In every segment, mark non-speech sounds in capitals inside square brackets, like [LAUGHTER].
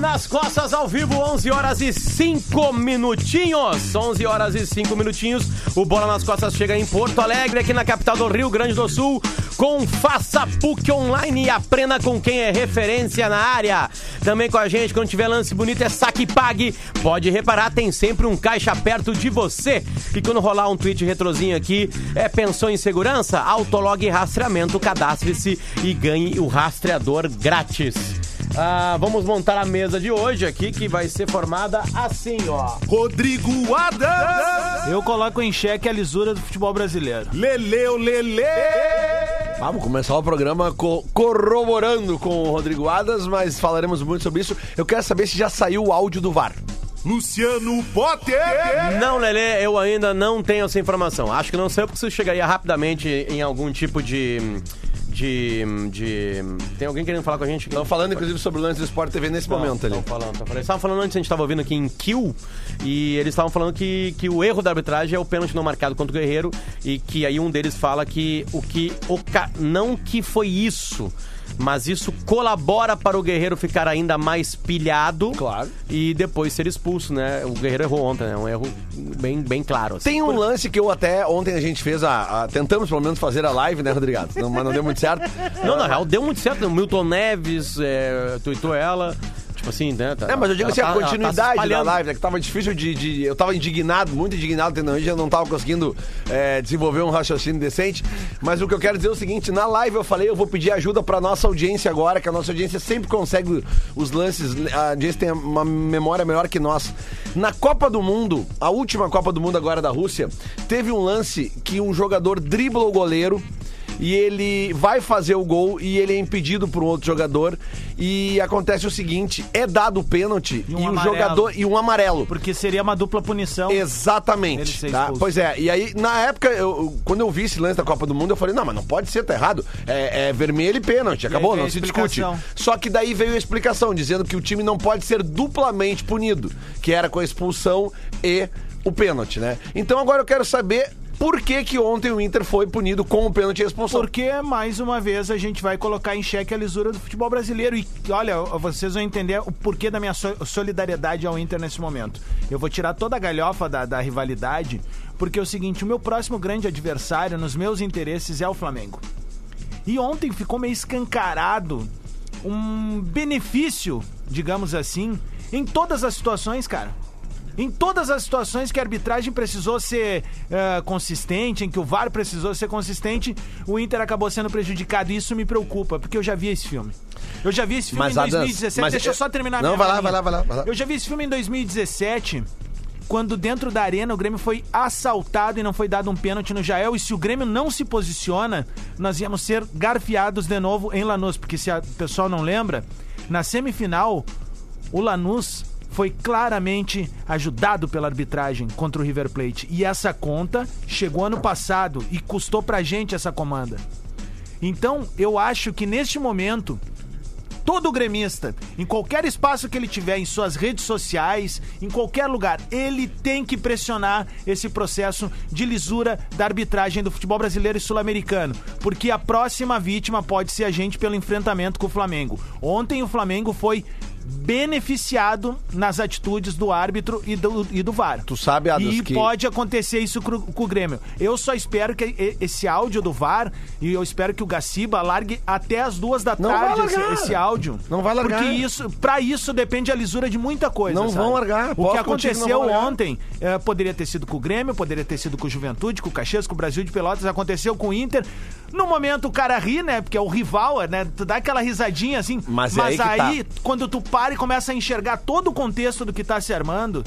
Nas costas ao vivo, 11 horas e 5 minutinhos. 11 horas e 5 minutinhos. O Bola nas Costas chega em Porto Alegre, aqui na capital do Rio Grande do Sul, com Faça PUC Online e aprenda com quem é referência na área. Também com a gente, quando tiver lance bonito, é saque pague. Pode reparar, tem sempre um caixa perto de você. E quando rolar um tweet retrozinho aqui, é pensou em segurança? Autolog rastreamento, cadastre-se e ganhe o rastreador grátis. Ah, vamos montar a mesa de hoje aqui, que vai ser formada assim, ó. Rodrigo Adams. Eu coloco em xeque a lisura do futebol brasileiro. Leleu Lele. Vamos começar o programa co- corroborando com o Rodrigo Adas, mas falaremos muito sobre isso. Eu quero saber se já saiu o áudio do VAR. Luciano Potter. Não, Lelê, eu ainda não tenho essa informação. Acho que não sei porque isso chegaria rapidamente em algum tipo de. De. de tem alguém querendo falar com a gente? Estão falando, inclusive, sobre o lance do Sport TV nesse momento ali. Estão falando, falando. Eles estavam falando antes, a gente estava ouvindo aqui em Kill, e eles estavam falando que, que o erro da arbitragem é o pênalti não marcado contra o Guerreiro, e que aí um deles fala que o que. O ca... Não que foi isso. Mas isso colabora para o Guerreiro ficar ainda mais pilhado. Claro. E depois ser expulso, né? O Guerreiro errou ontem, né? Um erro bem, bem claro. assim. Tem um lance que eu até ontem a gente fez a, a- tentamos pelo menos fazer a live, né, Rodrigo? Não, mas não deu muito certo. Não, na real, deu muito certo. O Milton Neves é, tuitou ela. Tipo assim, né? tá- É, mas eu digo assim, tá- a tá continuidade da espalhando. live, né? Que tava difícil de, de- Eu tava indignado, muito indignado, tendo eu não tava conseguindo é, desenvolver um raciocínio decente. Mas o que eu quero dizer é o seguinte: na live eu falei, eu vou pedir ajuda pra nossa audiência agora, que a nossa audiência sempre consegue os lances. A audiência tem uma memória melhor que nós. Na Copa do Mundo, a última Copa do Mundo agora da Rússia, teve um lance que um jogador dribla o goleiro e ele vai fazer o gol e ele é impedido por um outro jogador e acontece o seguinte, é dado o pênalti E e, um o amarelo. jogador e um amarelo. Porque seria uma dupla punição. Exatamente. tá? Pois é, e aí, na época, eu- quando eu vi esse lance da Copa do Mundo, eu falei, não, mas não pode ser, tá errado. É, é vermelho e pênalti, acabou, não se discute. Só que daí veio a explicação, dizendo que o time não pode ser duplamente punido, que era com a expulsão e o pênalti, né? Então agora eu quero saber por que que ontem o Inter foi punido com o pênalti expulsão. Porque, mais uma vez, a gente vai colocar em xeque a lisura do futebol brasileiro. E, olha, vocês vão entender o porquê da minha so- solidariedade ao Inter nesse momento. Eu vou tirar toda a galhofa da, da rivalidade, porque é o seguinte, o meu próximo grande adversário, nos meus interesses, é o Flamengo. E ontem ficou meio escancarado um benefício, digamos assim, em todas as situações, cara. Em todas as situações que a arbitragem precisou ser eh, consistente, em que o VAR precisou ser consistente, o Inter acabou sendo prejudicado. E isso me preocupa, porque eu já vi esse filme. Eu já vi esse filme Mas, em Adams, 2017. mas Deixa eu- só terminar Não, vai lá, vai lá, vai lá, vai lá. Eu já vi esse filme em 2017, quando dentro da arena o Grêmio foi assaltado e não foi dado um pênalti no Jael. E se o Grêmio não se posiciona, nós íamos ser garfiados de novo em Lanús. Porque se o pessoal não lembra, na semifinal, o Lanús foi claramente ajudado pela arbitragem contra o River Plate. E essa conta chegou ano passado e custou pra gente essa comanda. Então, eu acho que neste momento, todo gremista, em qualquer espaço que ele tiver, em suas redes sociais, em qualquer lugar, ele tem que pressionar esse processo de lisura da arbitragem do futebol brasileiro e sul-americano, porque a próxima vítima pode ser a gente pelo enfrentamento com o Flamengo. Ontem o Flamengo foi beneficiado nas atitudes do árbitro e do, e do VAR. Tu sabe, Adams, E que- pode acontecer isso com, com o Grêmio. Eu só espero que esse áudio do VAR, e eu espero que o Gaciba largue até as duas da Não tarde esse, esse áudio. Não vai largar. Porque isso, pra isso depende a lisura de muita coisa. Não sabe? vão largar. O que aconteceu ontem eh, poderia ter sido com o Grêmio, poderia ter sido com o Juventude, com o Caxias, com o Brasil de Pelotas, aconteceu com o Inter. No momento o cara ri, né? Porque é o rival, né? Tu dá aquela risadinha assim. Mas é aí que aí, tá. quando tu para e começa a enxergar todo o contexto do que tá se armando,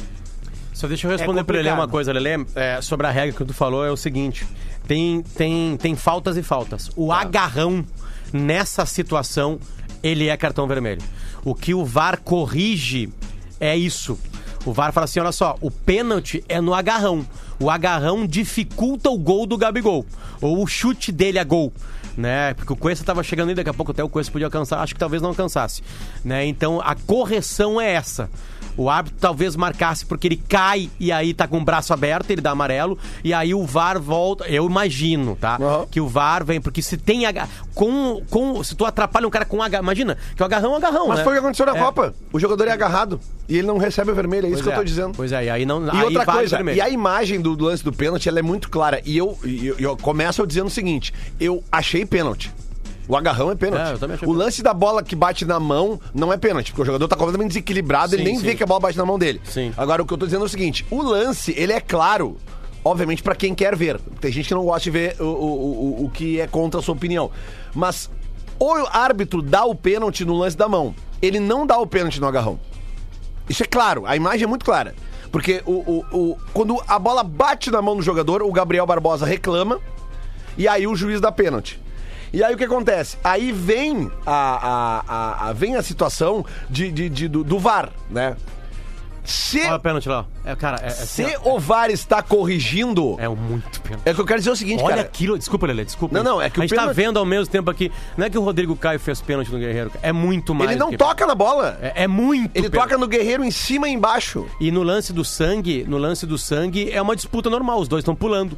Só deixa eu responder É pra ele uma coisa, Lelê, é, sobre a regra que tu falou, é o seguinte: tem, tem, tem faltas e faltas. O Tá. agarrão nessa situação, ele é cartão vermelho. O que o VAR corrige é isso. O VAR fala assim: olha só, o pênalti é no agarrão. O agarrão dificulta o gol do Gabigol. Ou o chute dele a gol. Né? Porque o Cuesta tava chegando aí, daqui a pouco até o Cuesta podia alcançar, acho que talvez não alcançasse. Né? Então a correção é essa. O árbitro talvez marcasse porque ele cai e aí tá com o braço aberto, ele dá amarelo, e aí o VAR volta. Eu imagino, tá? Aham. Que o VAR vem, porque se tem. Aga... Com, com, se tu atrapalha um cara com agarrão. Imagina, que o agarrão é um agarrão. Mas né? foi o que aconteceu na É. Copa. O jogador é agarrado e ele não recebe o vermelho, é isso Pois que eu tô é. dizendo. Pois é, e aí não. E aí outra coisa, e a imagem do lance do pênalti, ela é muito clara. E eu, eu, eu começo dizendo o seguinte: eu achei pênalti. O agarrão é pênalti. É, o lance da bola que bate na mão não é pênalti, porque o jogador tá completamente desequilibrado, ele Sim, nem sim. vê que a bola bate na mão dele. Sim. Agora, o que eu tô dizendo é o seguinte: o lance, ele é claro. Obviamente, pra quem quer ver. Tem gente que não gosta de ver o, o, o, o que é contra a sua opinião. Mas o árbitro dá o pênalti no lance da mão. Ele não dá o pênalti no agarrão. Isso é claro, a imagem é muito clara. Porque o, o, o- quando a bola bate na mão do jogador, o Gabriel Barbosa reclama e aí o juiz dá pênalti. E aí o que acontece? Aí vem a, a, a- a- vem a situação de, de- de- do, do VAR, né? Se, Olha o pênalti lá. É, cara, é, é, assim, se ó, o VAR está corrigindo, é muito pênalti. é que eu quero dizer o seguinte, Olha cara. aquilo. Desculpa, Lelê, desculpa. Não, não, é que A gente tá pênalti- vendo ao mesmo tempo aqui. Não é que o Rodrigo Caio fez pênalti no Guerreiro. É muito mais. Ele não toca na bola. É, é muito. Ele pênalti. toca no guerreiro em cima e embaixo. E no lance do sangue, no lance do sangue, é uma disputa normal. Os dois estão pulando.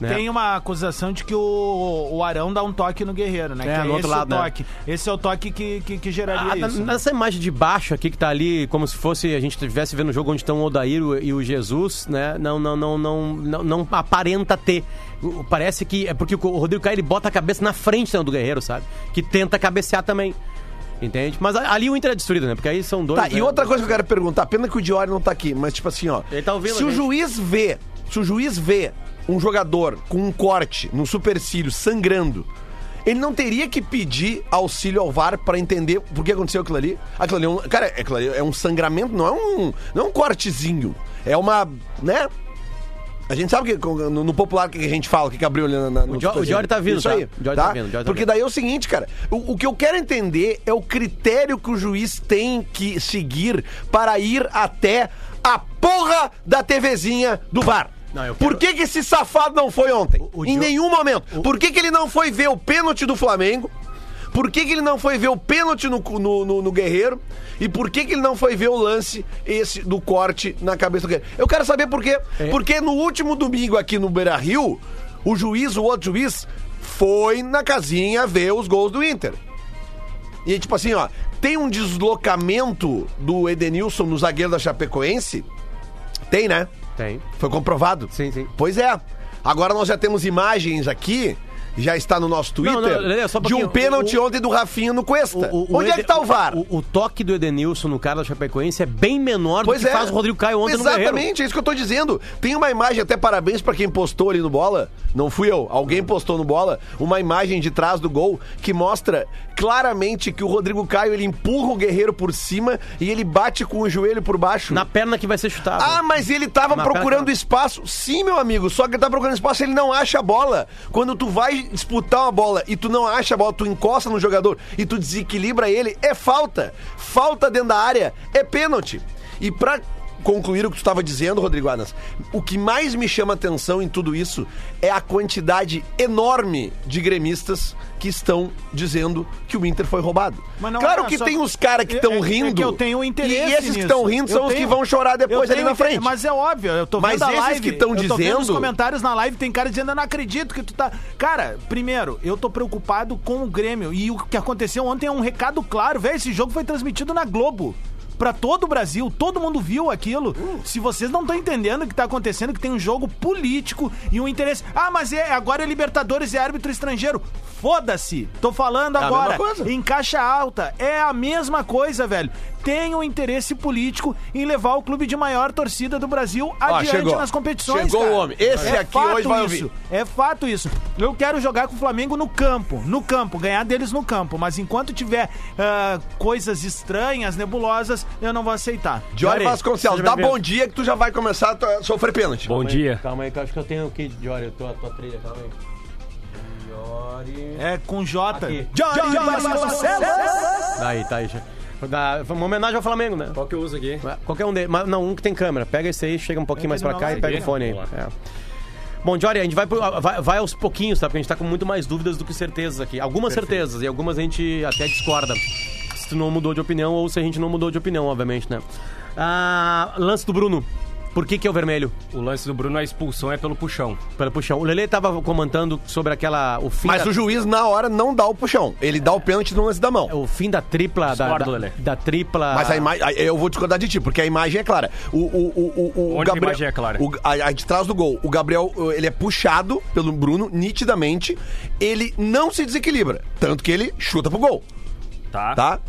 Né? Tem uma acusação de que o, o Arão dá um toque no Guerreiro, né? É, que no outro esse lado, o né? toque. Esse é o toque que, que, que geraria Ah, na- isso. né? nessa imagem de baixo aqui que tá ali, como se fosse a gente estivesse vendo o jogo onde estão o Odair e o Jesus, né? Não, não, não, não, não, não aparenta ter. O- Parece que é porque o Rodrigo Caio ele bota a cabeça na frente né, do Guerreiro, sabe? Que tenta cabecear também. Entende? Mas ali o Inter é destruído, né? Porque aí são dois. Tá, e né? outra coisa que eu quero perguntar, pena que o Diori não tá aqui, mas tipo assim, ó. Ele tá ouvindo se o gente. juiz vê, se o juiz vê um jogador com um corte no supercílio sangrando, ele não teria que pedir auxílio ao VAR pra entender por que aconteceu aquilo ali? Aquilo ali é um, cara, aquilo ali é um sangramento, não é um, não é um cortezinho. É uma, né? A gente sabe que no, no popular que a gente fala, o que abriu ali na, na, no O tá vindo, Isso tá? aí, O Diori tá vindo, Diori tá Porque daí é o seguinte, cara. O, o que eu quero entender é o critério que o juiz tem que seguir para ir até a porra da TVzinha do VAR. Não, quero- Por que, que esse safado não foi ontem? O- o em Jo- nenhum momento. Por que, que ele não foi ver o pênalti do Flamengo? Por que, que ele não foi ver o pênalti no, no, no- no Guerreiro? E por que, que ele não foi ver o lance esse do corte na cabeça do Guerreiro? Eu quero saber por quê. É. Porque no último domingo aqui no Beira Rio, o juiz, o outro juiz, foi na casinha ver os gols do Inter. E tipo assim, ó, tem um deslocamento do Edenilson no zagueiro da Chapecoense? Tem, né? Tem. Foi comprovado? Sim, sim. Pois é. Agora nós já temos imagens aqui, já está no nosso Twitter, Não, não, um de um pênalti O- ontem do Rafinha no Cuesta. O- o Onde é Eden- que tá o VAR? O, o toque do Edenilson no cara da Chapecoense é bem menor Pois do que é. faz o Rodrigo Caio ontem. Exatamente, é isso que eu tô dizendo. Tem uma imagem, até parabéns pra quem postou ali no bola. Não fui eu, alguém postou no bola uma imagem de trás do gol que mostra claramente que o Rodrigo Caio ele empurra o Guerreiro por cima e ele bate com o joelho por baixo. Na perna que vai ser chutado. Ah, mas ele tava Na procurando espaço. Sim, meu amigo, só que ele tá procurando espaço, ele não acha a bola. Quando tu vai disputar uma bola e tu não acha a bola, tu encosta no jogador e tu desequilibra ele, é falta. Falta dentro da área é pênalti. E pra concluir o que tu estava dizendo, Rodrigo Adas, o que mais me chama atenção em tudo isso é a quantidade enorme de gremistas que estão dizendo que o Inter foi roubado. Claro é que tem os caras que É- estão é- é rindo. que eu tenho interesse E esses que estão rindo Eu são os que vão chorar depois ali na inter- frente. Mas é óbvio, eu tô vendo Mas esses live. que tão eu tô vendo os dizendo- comentários na live, tem cara dizendo, eu não acredito que tu tá... Cara, primeiro, eu tô preocupado com o Grêmio. E o que aconteceu ontem é um recado claro, velho. Esse jogo foi transmitido na Globo. Pra todo o Brasil, todo mundo viu aquilo. Se vocês não estão entendendo o que tá acontecendo, que tem um jogo político e um interesse. Ah, mas é, agora é Libertadores e é árbitro estrangeiro. Foda-se. Tô falando É a agora. mesma coisa. Em caixa alta. É a mesma coisa, velho. Tem um interesse político em levar o clube de maior torcida do Brasil adiante chegou. nas competições. Chegou cara. o homem. Esse É aqui fato hoje vai isso. ouvir. É fato isso. Eu quero jogar com o Flamengo no campo. No campo. Ganhar deles no campo. Mas enquanto tiver ah, coisas estranhas, nebulosas, eu não vou aceitar. Diori Diori, Vasconcelos, dá bom dia que tu já vai começar a sofrer pênalti. Bom dia. Calma aí, que eu acho que eu tenho aqui, Diori, a tua, tua trilha, calma aí. Diori. É com J. Aqui. Jorge Vasconcelos. Daí, tá aí. já. Dá- Uma homenagem ao Flamengo, né? Qual que eu uso aqui? Qualquer um deles. Mas não, um que tem câmera. Pega esse aí, chega um pouquinho mais pra cá e pega o fone aí. É. Bom, Jory, a gente vai, pro- vai, vai aos pouquinhos, tá? Porque a gente tá com muito mais dúvidas do que certezas aqui. Algumas certezas e algumas a gente até discorda. se tu não mudou de opinião ou se a gente não mudou de opinião, obviamente, né? Ah, lance do Bruno. Por que, que é o vermelho? O lance do Bruno, a expulsão é pelo puxão. Pelo puxão. O Lele tava comentando sobre aquela. O fim Mas da, o juiz, na hora, não dá o puxão. Ele dá o pênalti no lance da mão. o fim da tripla. Da, Discordo, da, Lelê. da tripla. Mas a imagem. Eu vou discordar de ti, porque a imagem é clara. O, o, o, o, o Onde a Gabriel. imagem é clara? o- a, a de trás do gol. O Gabriel, ele é puxado pelo Bruno, nitidamente. Ele não se desequilibra. Tanto que ele chuta pro gol. Tá? tá?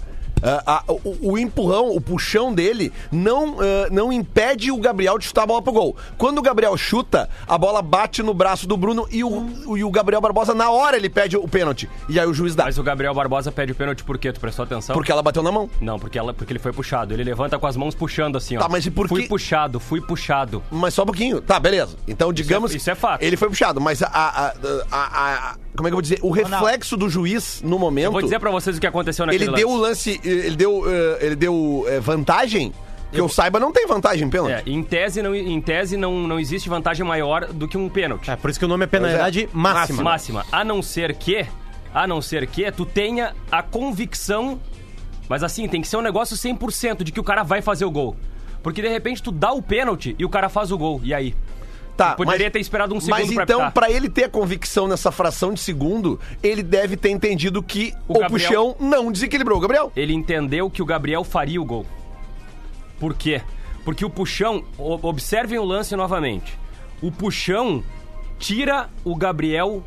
Ah, ah, o, o empurrão, o puxão dele não, ah, não impede o Gabriel de chutar a bola pro gol. Quando o Gabriel chuta, a bola bate no braço do Bruno e o, o- e o Gabriel Barbosa, na hora, ele pede o pênalti. E aí o juiz dá. Mas o Gabriel Barbosa pede o pênalti por quê? Tu prestou atenção? Porque ela bateu na mão. Não, porque, ela, porque ele foi puxado. Ele levanta com as mãos puxando assim, ó. Tá, mas e por Fui que- puxado, fui puxado. Mas só um pouquinho. Tá, beleza. Então, digamos. isso é fato. Ele foi puxado, mas a. a- a- a- a- como é que eu vou dizer? O reflexo do juiz no momento. Eu vou dizer pra vocês o que aconteceu naquele ele deu o lance. Ele deu, eh, ele deu eh, vantagem. Que eu saiba, não tem vantagem em pênalti. É, em tese, não, em tese não, não existe vantagem maior do que um pênalti. É, por isso que o nome é penalidade máxima. Máxima. A não ser que, a não ser que tu tenha a convicção, mas assim, tem que ser um negócio 100% de que o cara vai fazer o gol. Porque de repente tu dá o pênalti e o cara faz o gol. E aí? Tá, Poderia ter esperado um segundo Mas então, pra ele ter a convicção nessa fração de segundo, ele deve ter entendido que o, O Gabriel- puxão não desequilibrou o Gabriel. Ele entendeu que o Gabriel faria o gol. Por quê? Porque o puxão, observem o lance novamente. O puxão tira o Gabriel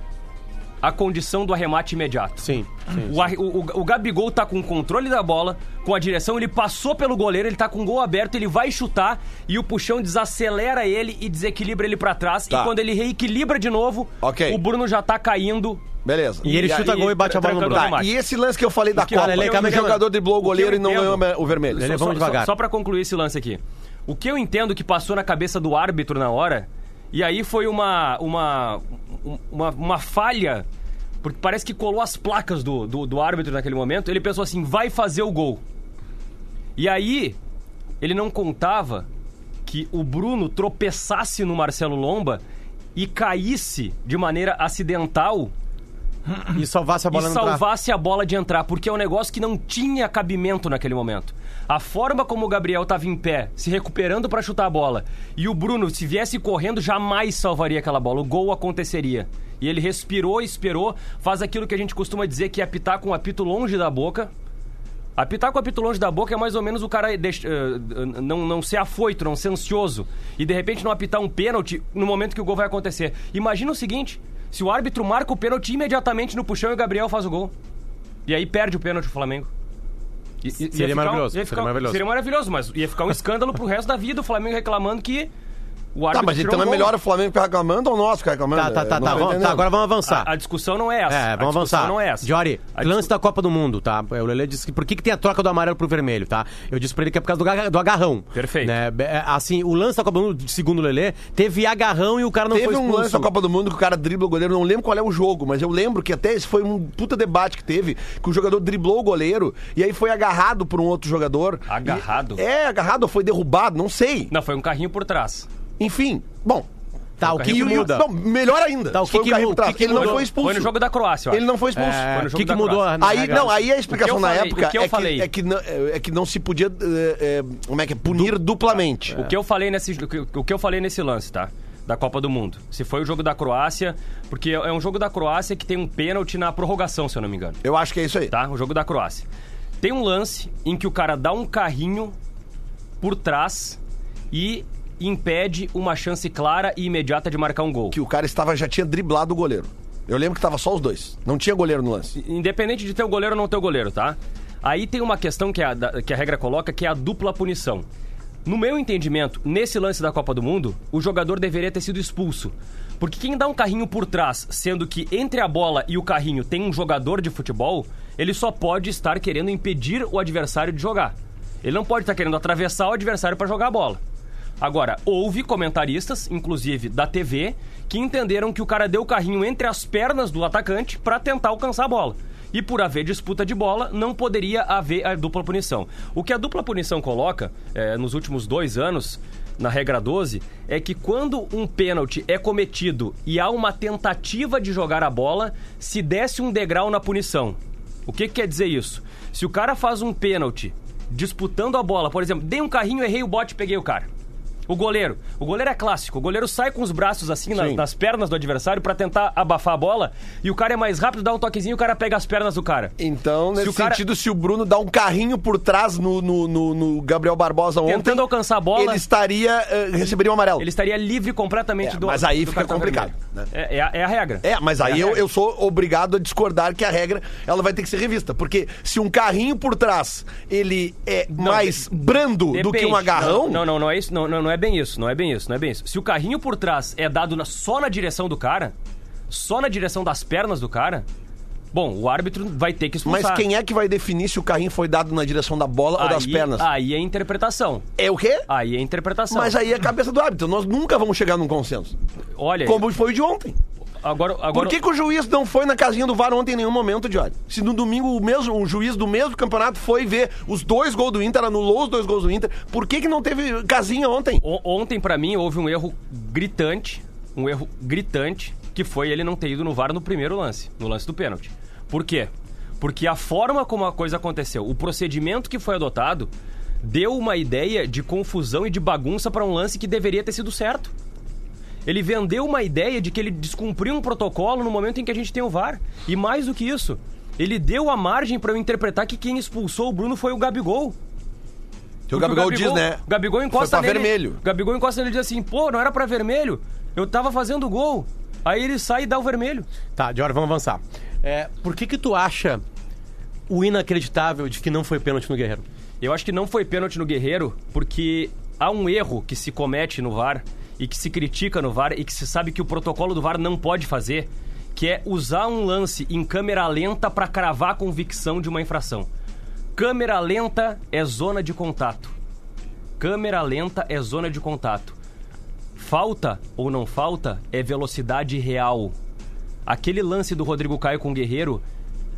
a condição do arremate imediato. Sim. sim. O, ar- o, o, o Gabigol tá com o controle da bola, com a direção, ele passou pelo goleiro, ele tá com o gol aberto, ele vai chutar e o puxão desacelera ele e desequilibra ele pra trás. Tá. E quando ele reequilibra de novo, Ok. o Bruno já tá caindo. Beleza. E ele chuta aí, gol e bate a bola no Bruno. Tá, e esse lance que eu falei da que- Copa, Cara, ele- o jogador driblou o goleiro O e não entendo- lembra o vermelho. Ele- Só- vamos só, devagar. Só, só pra concluir esse lance aqui. O que eu entendo que passou na cabeça do árbitro na hora, e aí foi uma, uma, uma, uma falha, porque parece que colou as placas do, do, do árbitro naquele momento. Ele pensou assim: vai fazer o gol. E aí, ele não contava que o Bruno tropeçasse no Marcelo Lomba e caísse de maneira acidental E salvasse a bola e salvasse a bola de entrar, porque é um negócio que não tinha cabimento naquele momento. A forma como o Gabriel estava em pé, se recuperando para chutar a bola, e o Bruno, se viesse correndo, jamais salvaria aquela bola. O gol aconteceria. E ele respirou, esperou, faz aquilo que a gente costuma dizer que é apitar com o apito longe da boca. Apitar com o apito longe da boca é mais ou menos o cara deixa- eh, não, não ser afoito, não ser ansioso. E de repente não apitar um pênalti no momento que o gol vai acontecer. Imagina o seguinte: se o árbitro marca o pênalti imediatamente no puxão e o Gabriel faz o gol. E aí perde o pênalti o Flamengo. I- Seria um- maravilhoso, seria ficar um- maravilhoso. Seria maravilhoso, mas ia ficar um escândalo pro resto da vida o Flamengo reclamando que o árbitro Tá, mas então um é gol. melhor o Flamengo ficar reclamando ou nós ficar reclamando? Tá, tá, tá, tá, vamos- tá, Agora vamos avançar. A, a discussão não é essa. É, A vamos discussão avançar. não é essa. Jory, A lance discu- da Copa do Mundo, tá? O Lele disse que por que, que tem a troca do amarelo pro vermelho, tá? Eu disse pra ele que é por causa do, do agarrão. Perfeito. Né? É, Assim, o lance da Copa do Mundo, segundo o Lele, teve agarrão e o cara não Teve foi um expulso. lance da Copa do Mundo que o cara dribla o goleiro, não lembro qual é o jogo, mas eu lembro que até esse foi um puta debate que teve, que o jogador driblou o goleiro e aí foi agarrado por um outro jogador. Agarrado? E- é, agarrado ou foi derrubado, não sei. Não, foi um carrinho por trás. Enfim, bom. Tá, o que, que o- muda? Não, melhor ainda. Tá, o que que trás. que que Ele não foi expulso. Foi no jogo da Croácia, Ele não foi expulso. É, o jogo que, que mudou? Aí, não, aí a explicação O na falei- época o que é, que, é, que não, é que não se podia é, é, como é que é, punir duplamente. O que eu falei nesse, o que- o que eu falei nesse lance, tá? Da Copa do Mundo. Se foi o jogo da Croácia, porque é um jogo da Croácia que tem um pênalti na prorrogação, se eu não me engano. Eu acho que é isso aí. Tá? O jogo da Croácia. Tem um lance em que o cara dá um carrinho por trás e impede uma chance clara e imediata de marcar um gol. Que o cara estava já tinha driblado o goleiro. Eu lembro que tava só os dois. Não tinha goleiro no lance. Independente de ter o goleiro ou não ter o goleiro, tá? Aí tem uma questão que a, que a regra coloca, que é a dupla punição. No meu entendimento, nesse lance da Copa do Mundo, o jogador deveria ter sido expulso. Porque quem dá um carrinho por trás, sendo que entre a bola e o carrinho tem um jogador de futebol, ele só pode estar querendo impedir o adversário de jogar. Ele não pode estar querendo atravessar o adversário para jogar a bola. Agora, houve comentaristas, inclusive da TV, que entenderam que o cara deu o carrinho entre as pernas do atacante para tentar alcançar a bola. E por haver disputa de bola, não poderia haver a dupla punição. O que a dupla punição coloca, eh, nos últimos dois anos, na regra 12, é que quando um pênalti é cometido e há uma tentativa de jogar a bola, se desce um degrau na punição. O que, que quer dizer isso? Se o cara faz um pênalti disputando a bola, por exemplo, dei um carrinho, errei o bote peguei o cara. O goleiro. O goleiro é clássico. O goleiro sai com os braços assim na- Sim. nas pernas do adversário pra tentar abafar a bola e o cara é mais rápido, dá um toquezinho e o cara pega as pernas do cara. Então, nesse cara- sentido, se o Bruno dá um carrinho por trás no, no, no- no Gabriel Barbosa ontem... Tentando alcançar a bola. Ele estaria... eh, receberia um amarelo. Ele estaria livre completamente É, do mas aí do fica complicado, né? É, é a, é a regra. É, mas aí É a eu, eu sou obrigado a discordar que a regra ela vai ter que ser revista. Porque se um carrinho por trás ele é mais brando do que Depende. um agarrão. Não, não, não é isso. Não, não, não é bem isso. Não é bem isso. Não é bem isso. Se o carrinho por trás é dado na- só na direção do cara, só na direção das pernas do cara, bom, o árbitro vai ter que Mas expulsar. quem é que vai definir se o carrinho foi dado na direção da bola ou das Aí- pernas? Aí é interpretação. É o quê? Aí é interpretação. Mas aí é a cabeça do árbitro. Nós nunca vamos chegar num consenso. Olha, Como foi o de ontem. Agora, agora Por que, que o juiz não foi na casinha do VAR ontem em nenhum momento, Diori? Se no domingo o mesmo o juiz do mesmo campeonato foi ver os dois gols do Inter, anulou os dois gols do Inter, por que, que não teve casinha ontem? O- Ontem, pra mim, houve um erro gritante, um erro gritante, que foi ele não ter ido no VAR no primeiro lance, no lance do pênalti. Por quê? Porque a forma como a coisa aconteceu, o procedimento que foi adotado, deu uma ideia de confusão e de bagunça pra um lance que deveria ter sido certo. Ele vendeu uma ideia de que ele descumpriu um protocolo no momento em que a gente tem o VAR. E mais do que isso, ele deu a margem pra eu interpretar que quem expulsou o Bruno foi o Gabigol. Que o Porque Gabigol diz, né? O Gabigol encosta Foi pra nele. vermelho. O Gabigol encosta nele e diz assim: pô, não era pra vermelho? Eu tava fazendo gol. Aí ele sai e dá o vermelho. Tá, Diori, vamos avançar. É, por que que tu acha o inacreditável de que não foi pênalti no Guerreiro? Eu acho que não foi pênalti no Guerreiro, porque há um erro que se comete no VAR e que se critica no VAR e que se sabe que o protocolo do VAR não pode fazer, que é usar um lance em câmera lenta pra cravar a convicção de uma infração. Câmera lenta é zona de contato. Câmera lenta é zona de contato. Falta ou não falta é velocidade real. Aquele lance do Rodrigo Caio com o Guerreiro,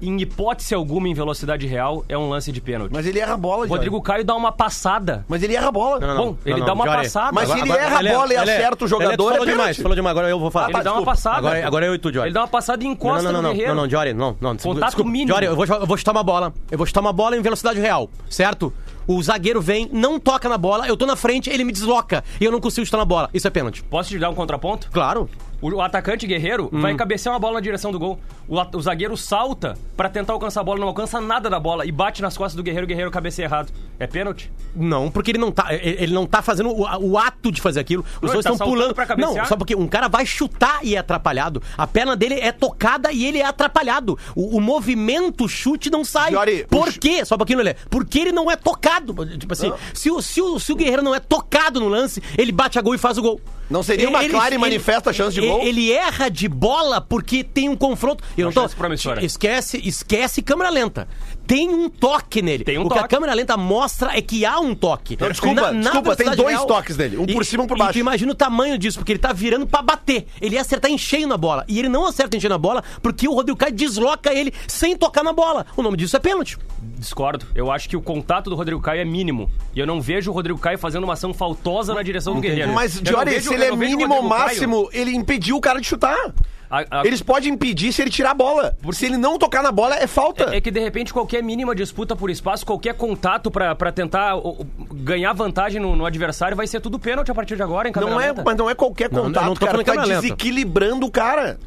em hipótese alguma em velocidade real, é um lance de pênalti. Mas ele erra a bola, O Rodrigo. Caio dá uma passada. Mas ele erra a bola. Bom, ele dá uma passada. Mas se ele erra a bola e acerta o jogador, falou é pênalti. demais, falou demais, agora eu vou falar. Ele dá uma passada. Agora, agora eu e tu, Diori. Ele dá uma passada e encosta não, não, no não, não, Guerreiro. não, não, Diori, não, não. Contato desculpa. mínimo. Diori, eu vou, eu vou chutar uma bola. Eu vou chutar uma bola em velocidade real, certo? O zagueiro vem, não toca na bola, eu tô na frente, ele me desloca e eu não consigo chutar na bola. Isso é pênalti. Posso te dar um contraponto? Claro. O, o atacante Guerreiro Hum. vai cabecear uma bola na direção do gol. O, o zagueiro salta pra tentar alcançar a bola, não alcança nada da bola e bate nas costas do Guerreiro, o Guerreiro cabeceia errado. É pênalti? Não, porque ele não tá, ele ele não tá fazendo o, o ato de fazer aquilo. Os Não, dois tá estão saltando pulando pra cabecear. Não, só porque um cara vai chutar e é atrapalhado. A perna dele é tocada e ele é atrapalhado. O, o movimento chute não sai. Diori, o Por chu- quê? Só um pouquinho, Lelê. Porque ele não é tocado. Tipo assim, se o, se, o, se o Guerreiro não é tocado no lance, ele bate a gol e faz o gol. Não seria uma clara e manifesta chance de ele- gol? Ele erra de bola porque tem um confronto. Eu não tô, promissora. Esquece, esquece câmera lenta. Tem um toque nele. Tem um o que a toque. câmera lenta mostra é que há um toque. Não, desculpa, desculpa, tem dois toques nele, um por cima e um por baixo. E tu imagina o tamanho disso, porque ele tá virando pra bater. Ele ia acertar em cheio na bola. E ele não acerta em cheio na bola porque o Rodrigo Caio desloca ele sem tocar na bola. O nome disso é pênalti. Discordo. Eu acho que o contato do Rodrigo Caio é mínimo. E eu não vejo o Rodrigo Caio fazendo uma ação faltosa na direção do Guerreiro. Mas, Diori, se ele é mínimo ou Rodrigo Caio- máximo, ele impediu o cara de chutar. A- a- Eles podem impedir se ele tirar a bola. Se ele não tocar na bola, é falta. É que de repente qualquer mínima disputa por espaço, qualquer contato pra pra tentar o- ganhar vantagem no, no adversário vai ser tudo pênalti a partir de agora, em Não é, mas não é qualquer Não, contato, não tô cara. Tu tá desequilibrando o cara.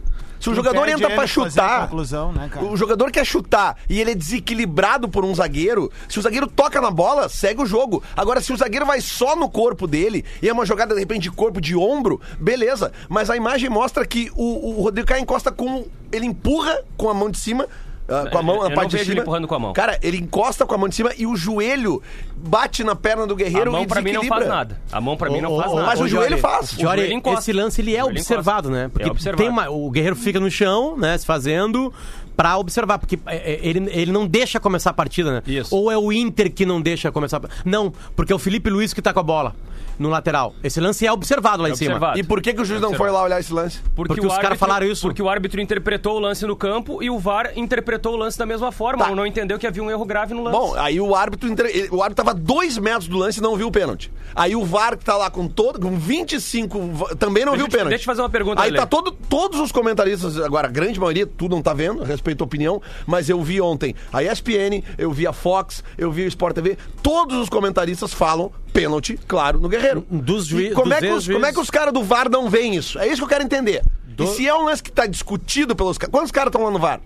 Se o jogador entra ele pra de fazer a chutar, conclusão, né, o jogador quer chutar e ele é desequilibrado por um zagueiro, se o zagueiro toca na bola, segue o jogo. Agora, se o zagueiro vai só no corpo dele e é uma jogada, de repente, de corpo, de ombro, beleza. Mas a imagem mostra que o, o Rodrigo Caio encosta com... Ele empurra com a mão de cima... ah, com a mão Eu na não parte de cima. empurrando com a mão. Cara, ele encosta com a mão de cima e o joelho bate na perna do guerreiro A mão pra mim não faz nada. A mão pra mim não faz nada. mas o joelho faz. O Diori, joelho encosta. esse lance ele é O observado, encosta. né? Porque É observado. tem uma- o guerreiro fica no chão, né, se fazendo pra observar, porque é, é, ele, ele não deixa começar a partida, né? Isso. Ou é o Inter que não deixa começar a Não, porque é o Felipe Luiz que tá com a bola. No lateral. Esse lance é observado lá em cima. observado. E por que, que o juiz não foi lá olhar esse lance? Porque o os caras falaram isso. Porque o árbitro interpretou o lance no campo e o VAR interpretou o lance da mesma forma, Tá. ou não entendeu que havia um erro grave no lance. Bom, aí o árbitro, o árbitro tava a dois metros do lance e não viu o pênalti. Aí o VAR que tá lá com todo, com 25, va- também não Deixa viu o pênalti. deixa eu fazer uma pergunta, Aí Lelê. tá todo, todos os comentaristas, agora a grande maioria, tu não tá vendo, respeito a opinião, mas eu vi ontem a ESPN, eu vi a Fox, eu vi o Sport TV, todos os comentaristas falam pênalti, claro, no Guerreiro. Dos E juí- como, é que os, como é que os caras do VAR não veem isso? É isso que eu quero entender. E se é um lance que tá discutido pelos caras. Quantos caras estão lá no VAR?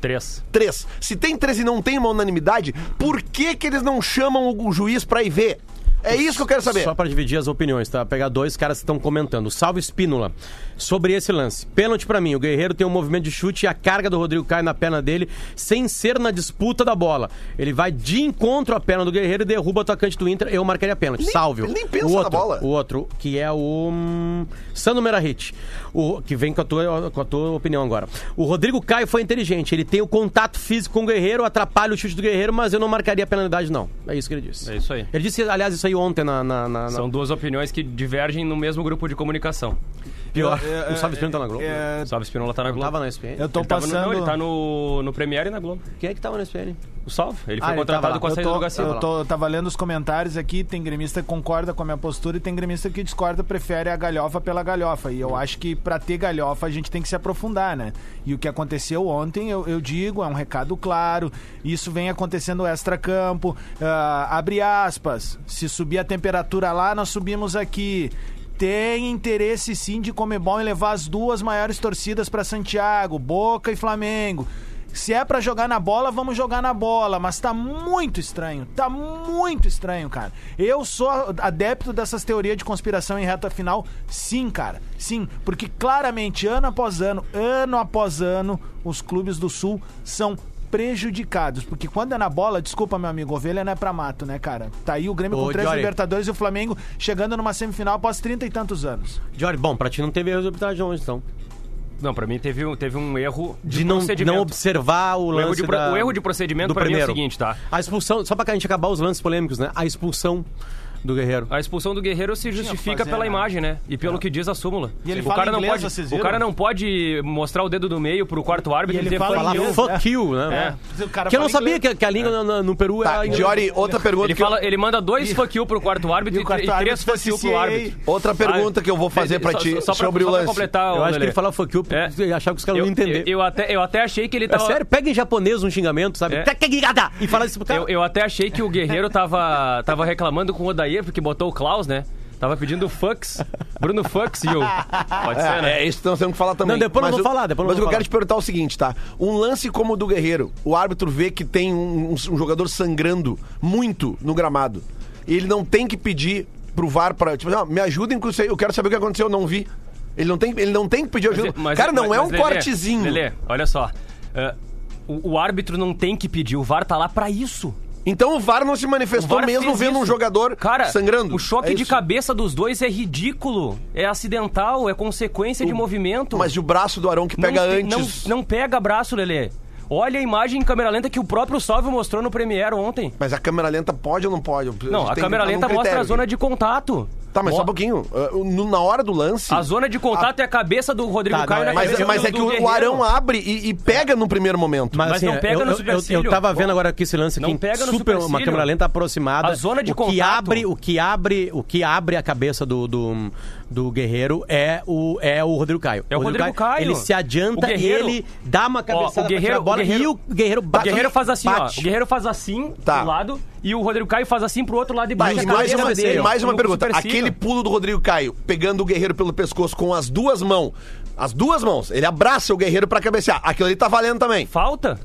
Três. Três. Se tem três e não tem uma unanimidade, por que que eles não chamam o juiz pra ir ver? É isso que eu quero saber. Só para dividir as opiniões, tá? Pegar dois caras que estão comentando. Salve Espínola. Sobre esse lance. Pênalti pra mim. O Guerreiro tem um movimento de chute e a carga do Rodrigo cai na perna dele sem ser na disputa da bola. Ele vai de encontro à perna do Guerreiro e derruba o atacante do Inter. Eu marcaria pênalti. Nem- Salve. ele nem pensa o na outro, bola. O outro, que é o hum, Sandro Merahit. O que vem com a, tua, com a tua opinião agora. O Rodrigo Caio foi inteligente. Ele tem o contato físico com o Guerreiro, atrapalha o chute do Guerreiro, mas eu não marcaria penalidade, não. É isso que ele disse. É isso aí. Ele disse, aliás, isso aí ontem na. na, na- São duas opiniões que divergem no mesmo grupo de comunicação. Pior. É, o Salve Espínola tá na Globo. é, O Salve Spinola tá na Globo. Tava na SPN. eu tô Ele tava no- passando. não, ele tá no, no Premiere e na Globo. Quem é que tava na SPN? O Salve. Ele Ah, foi ele tava contratado lá. com a Eu saída tô, do Garcia. eu tô, eu tava lendo os comentários aqui, tem gremista que concorda com a minha postura e tem gremista que discorda, prefere a galhofa pela galhofa. E eu acho que pra ter galhofa a gente tem que se aprofundar, né? E o que aconteceu ontem, eu, eu digo, é um recado claro. Isso vem acontecendo extra-campo. ah, abre aspas. Se subir a temperatura lá, nós subimos aqui. Tem interesse sim de Comebol em levar as duas maiores torcidas pra Santiago, Boca e Flamengo. Se é pra jogar na bola, vamos jogar na bola, mas tá muito estranho, tá muito estranho, cara. Eu sou adepto dessas teorias de conspiração em reta final, sim, cara. Sim, porque claramente ano após ano, ano após ano, os clubes do Sul são prejudicados, porque quando é na bola, desculpa meu amigo, ovelha não é pra mato, né, cara? Tá aí o Grêmio Ô, com três Jory. Libertadores e o Flamengo chegando numa semifinal após trinta e tantos anos. Jorge, bom, pra ti não teve erro de arbitragem hoje, então. Não, pra mim teve, um- teve um erro de, De não, procedimento. não observar o O lance erro de da- o erro de procedimento do pra mim é o primeiro. seguinte, tá? A expulsão, só pra gente acabar os lances polêmicos, né? A expulsão do Guerreiro. A expulsão do Guerreiro se justifica fazer, pela né? imagem, né? E pelo que diz a súmula. E ele o fala cara não inglês, pode, vocês o viram? cara não pode mostrar o dedo do meio pro quarto árbitro E ele dizer fala fuck Falar you. inglês, fuck é. you, né? É. O Que eu não fala sabia inglês. que, que a língua no, no Peru Tá, era... Diori, outra pergunta Ele, que eu- fala, ele manda dois fuck you pro quarto [LAUGHS] árbitro E o quarto e três árbitro fuck you pro árbitro. Outra pergunta que eu vou fazer pra ti só pra- sobre o lance. completar, Eu acho que ele falou fuck you É. porque achava que os caras não iam entender. eu, até, eu até achei que ele É tava... sério, pega em japonês um xingamento, sabe? É. E fala isso pro cara. Eu, até achei que o Guerreiro tava, tava reclamando com o Odair, porque botou o Klaus, né? Tava pedindo fucks. Bruno Fucks e o. Pode ser, né? É, é isso que nós temos que falar também. Não, depois nós Mas vamos o- falar, depois Mas nós o que eu quero te perguntar é o seguinte, tá? Um lance como o do Guerreiro, o árbitro vê que tem um, um- um jogador sangrando muito no gramado. E ele não tem que pedir pro VAR pra. Tipo, não, me ajudem com isso aí, eu quero saber o que aconteceu, eu não vi. Ele não tem, ele não tem que pedir ajuda. Cara, não mas- é um mas, Lelê, cortezinho. Lelê, olha só. É, o, o árbitro não tem que pedir, o VAR tá lá pra isso. Então o VAR não se O manifestou mesmo vendo um isso. jogador Cara, sangrando. O choque É de cabeça dos dois é ridículo. É acidental, é consequência de movimento. Mas o braço do Arão que pega não, antes. Não, não pega braço, Lelê. Olha a imagem em câmera lenta que o próprio Salve mostrou no Premiere ontem. Mas a câmera lenta pode ou não pode? Não, a câmera lenta mostra a zona de contato. Tá, mas Mo- só um pouquinho. Uh, no- na hora do lance. A zona de contato é a cabeça do Rodrigo Tá, Caio não, na Mas, cabeça mas do- é que o. Arão abre e, e pega no primeiro momento. Mas, Mas assim, não pega eu, no eu- eu, supercílio. eu tava vendo agora aqui esse lance aqui, Não pega no super, uma supercílio. câmera lenta aproximada. A zona de o que contato. abre, o que abre, o que abre a cabeça do, do, do guerreiro é o é o Rodrigo Caio. É o Rodrigo Caio. Ele se adianta O Guerreiro- e ele dá uma cabeçada o pra Guerreiro- tirar a bola o Guerreiro- e o guerreiro O bate. Guerreiro faz assim, bate. ó. O Guerreiro faz assim Tá. pro lado e o Rodrigo Caio faz assim pro outro lado e bate e a mais cabeça uma, dele. e mais uma pergunta. Aquele pulo do Rodrigo Caio, pegando o Guerreiro pelo pescoço com as duas mãos. As duas mãos. Ele abraça o Guerreiro pra cabecear. Aquilo ali tá valendo também. Falta?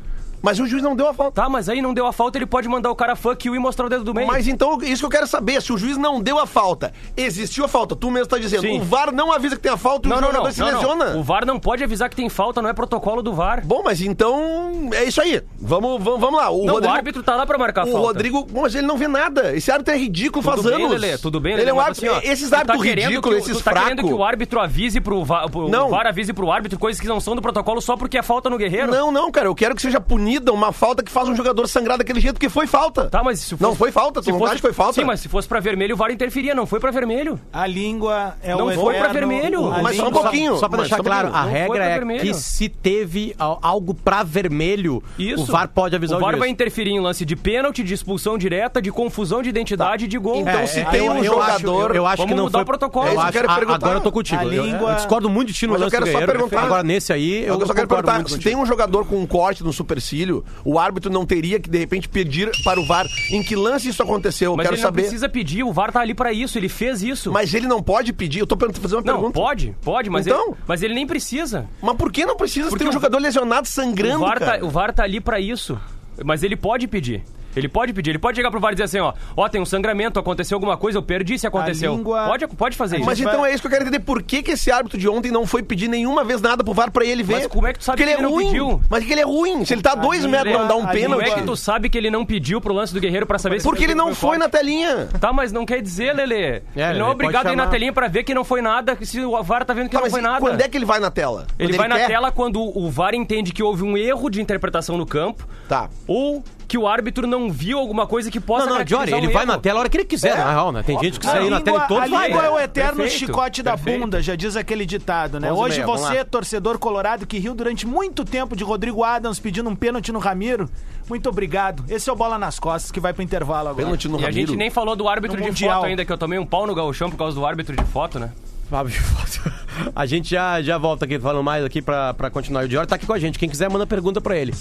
Mas o juiz não deu a falta. Tá, mas aí não deu a falta, ele pode mandar o cara fuck you e mostrar o dedo do meio. Mas então, isso que eu quero saber. Se o juiz não deu a falta, existiu a falta. Tu mesmo tá dizendo. Sim. O VAR não avisa que tem a falta e não, o jogador não, se não, lesiona. não. O VAR não pode avisar que tem falta, não é protocolo do VAR. Bom, mas então é isso aí. Vamos, vamos, vamos lá. O não, Rodrigo, o árbitro tá lá pra marcar a o falta. Rodrigo, bom, mas ele não vê nada. Esse árbitro é ridículo Tudo faz bem, anos. Lelê, tudo bem, Ele Lelê, é um árbitro. assim, ó, esses tá árbitros querendo ridículos, o- esses tu tá fracos. querendo que o árbitro avise pro, va- pro Não. o VAR avise pro árbitro coisas que não são do protocolo só porque é falta no Guerreiro? Não, não, cara. Eu quero que seja punido punida uma falta que faz um jogador sangrar daquele jeito, porque foi falta. Tá, mas se fosse, Não foi falta, se não fosse, foi falta? Sim, mas se fosse pra vermelho, o VAR interferia, não foi pra vermelho. A língua é Não o foi pra eterno- vermelho. a Mas só um língua- pouquinho. Só pra Mas deixar só claro, a Não foi regra pra é vermelho. que se teve al- algo pra vermelho, Isso. o VAR pode avisar o o, VAR vai interferir em lance de pênalti, de expulsão direta, de confusão de identidade e de gol. Então, É, se é, tem eu- um eu jogador- acho, eu acho Vamos que não mudar foi... o protocolo. Eu acho, quero a- perguntar. agora eu tô contigo. Língua- Eu discordo muito de ti no Mas eu lance quero só perguntar- Agora, nesse aí, eu, só quero perguntar, se tem um jogador com um corte no supercílio, o árbitro não teria que, de repente, pedir para o VAR em que lance isso aconteceu? Eu Mas quero ele não saber. precisa pedir, o VAR tá ali pra isso, ele fez isso. Mas ele não pode pedir? Eu tô fazendo uma não, pergunta. pode, pode, mas, Então? ele, mas ele nem precisa. Mas por que não precisa Porque tem um o- jogador lesionado sangrando, o, VAR cara? tá, o VAR tá ali pra isso. Mas ele pode pedir. Ele pode pedir, ele pode chegar pro VAR e dizer assim, ó, ó, tem um sangramento, aconteceu alguma coisa, eu perdi se aconteceu. língua- Pode, pode fazer isso. Mas então é isso que eu quero entender. Por que, que esse árbitro de ontem não foi pedir nenhuma vez nada pro VAR pra ele ver? Mas como é que tu sabe Porque que ele é ele não ruim. pediu? Mas que ele é ruim. Se ele tá a dois metros não dá um a pênalti. Como é que tu sabe que ele não pediu pro lance do Guerreiro pra saber se Porque ele não foi na telinha. Tá, mas não quer dizer, Lelê. É, ele não é obrigado a ir na telinha pra ver que não foi nada, que se o VAR tá vendo que Tá, não mas foi nada. quando é que ele vai na tela? Ele vai na tela quando o VAR entende que houve um erro de interpretação no campo. Tá. Ou que o árbitro não viu alguma coisa que possa Não, não, Jory, ele um vai erro. na tela a hora que ele quiser, na real, né? Tem gente que A sai na tela e todo a língua é o eterno Perfeito, chicote da perfeito. bunda, já diz aquele ditado, né? Hoje você, torcedor colorado, que riu durante muito tempo de Rodrigo Adams pedindo um pênalti no Ramiro, muito obrigado. Esse é o Bola nas Costas, que vai pro intervalo agora. Pênalti no E a Ramiro. gente nem falou do árbitro No de Mundial. foto ainda, que eu tomei um pau no gauchão por causa do árbitro de foto, né? [LAUGHS] A gente já, já volta aqui falando mais aqui pra, pra continuar. O Dior tá aqui com a gente. Quem quiser, manda pergunta pra ele.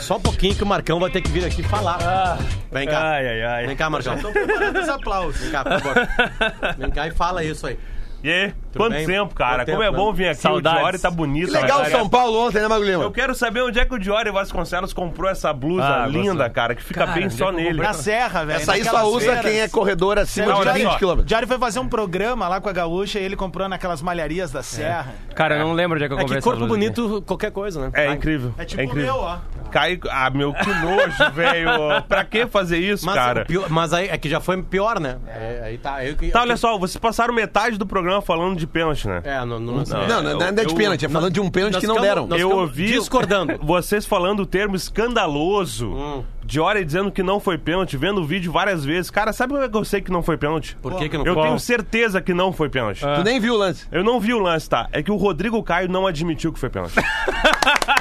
Só um pouquinho que o Marcão vai ter que vir aqui falar. Vem cá. Ai, ai, ai. Vem cá, Marcão. Os aplausos. Vem cá, por favor. Vem cá e fala isso aí. E aí? Quanto bem? tempo, cara? Quanto Como é tempo, bom né? vir aqui. Saudades. O Diori tá bonito. Que legal o cara. São Paulo ontem, né, Lima? Eu quero saber onde é que o Diori Vasconcelos comprou essa blusa Ah, linda, cara, que fica Cara, bem só é que eu nele. Na serra, velho. Essa aí só usa feiras. quem é corredor acima Olha de só. 20 km. Diário foi fazer um programa lá com a Gaúcha e ele comprou naquelas malharias da serra. Cara, eu não lembro onde é que eu É comprei que essa corpo bonito, qualquer coisa, né? É incrível. É tipo o incrível. meu, ó. Cai... Ah, meu, que nojo, [LAUGHS] velho. Pra que fazer isso, Mas, cara? pior- mas aí é que já foi pior, né? É, aí tá. Eu, Tá, olha só, vocês passaram metade do programa falando de pênalti, né? É, no, no, Não. Não, não, não é de Eu- pênalti, é falando de um pênalti que não ficamos- deram. eu ouvi discordando. [LAUGHS] vocês falando o termo escandaloso. Hum. Diori dizendo que não foi pênalti, vendo o vídeo várias vezes. Cara, sabe como é que eu sei que não foi pênalti? Por que, que não Eu foi? tenho certeza que não foi pênalti. Tu nem viu o lance. Eu não vi o lance, tá? É que o Rodrigo Caio não admitiu que foi pênalti. [LAUGHS]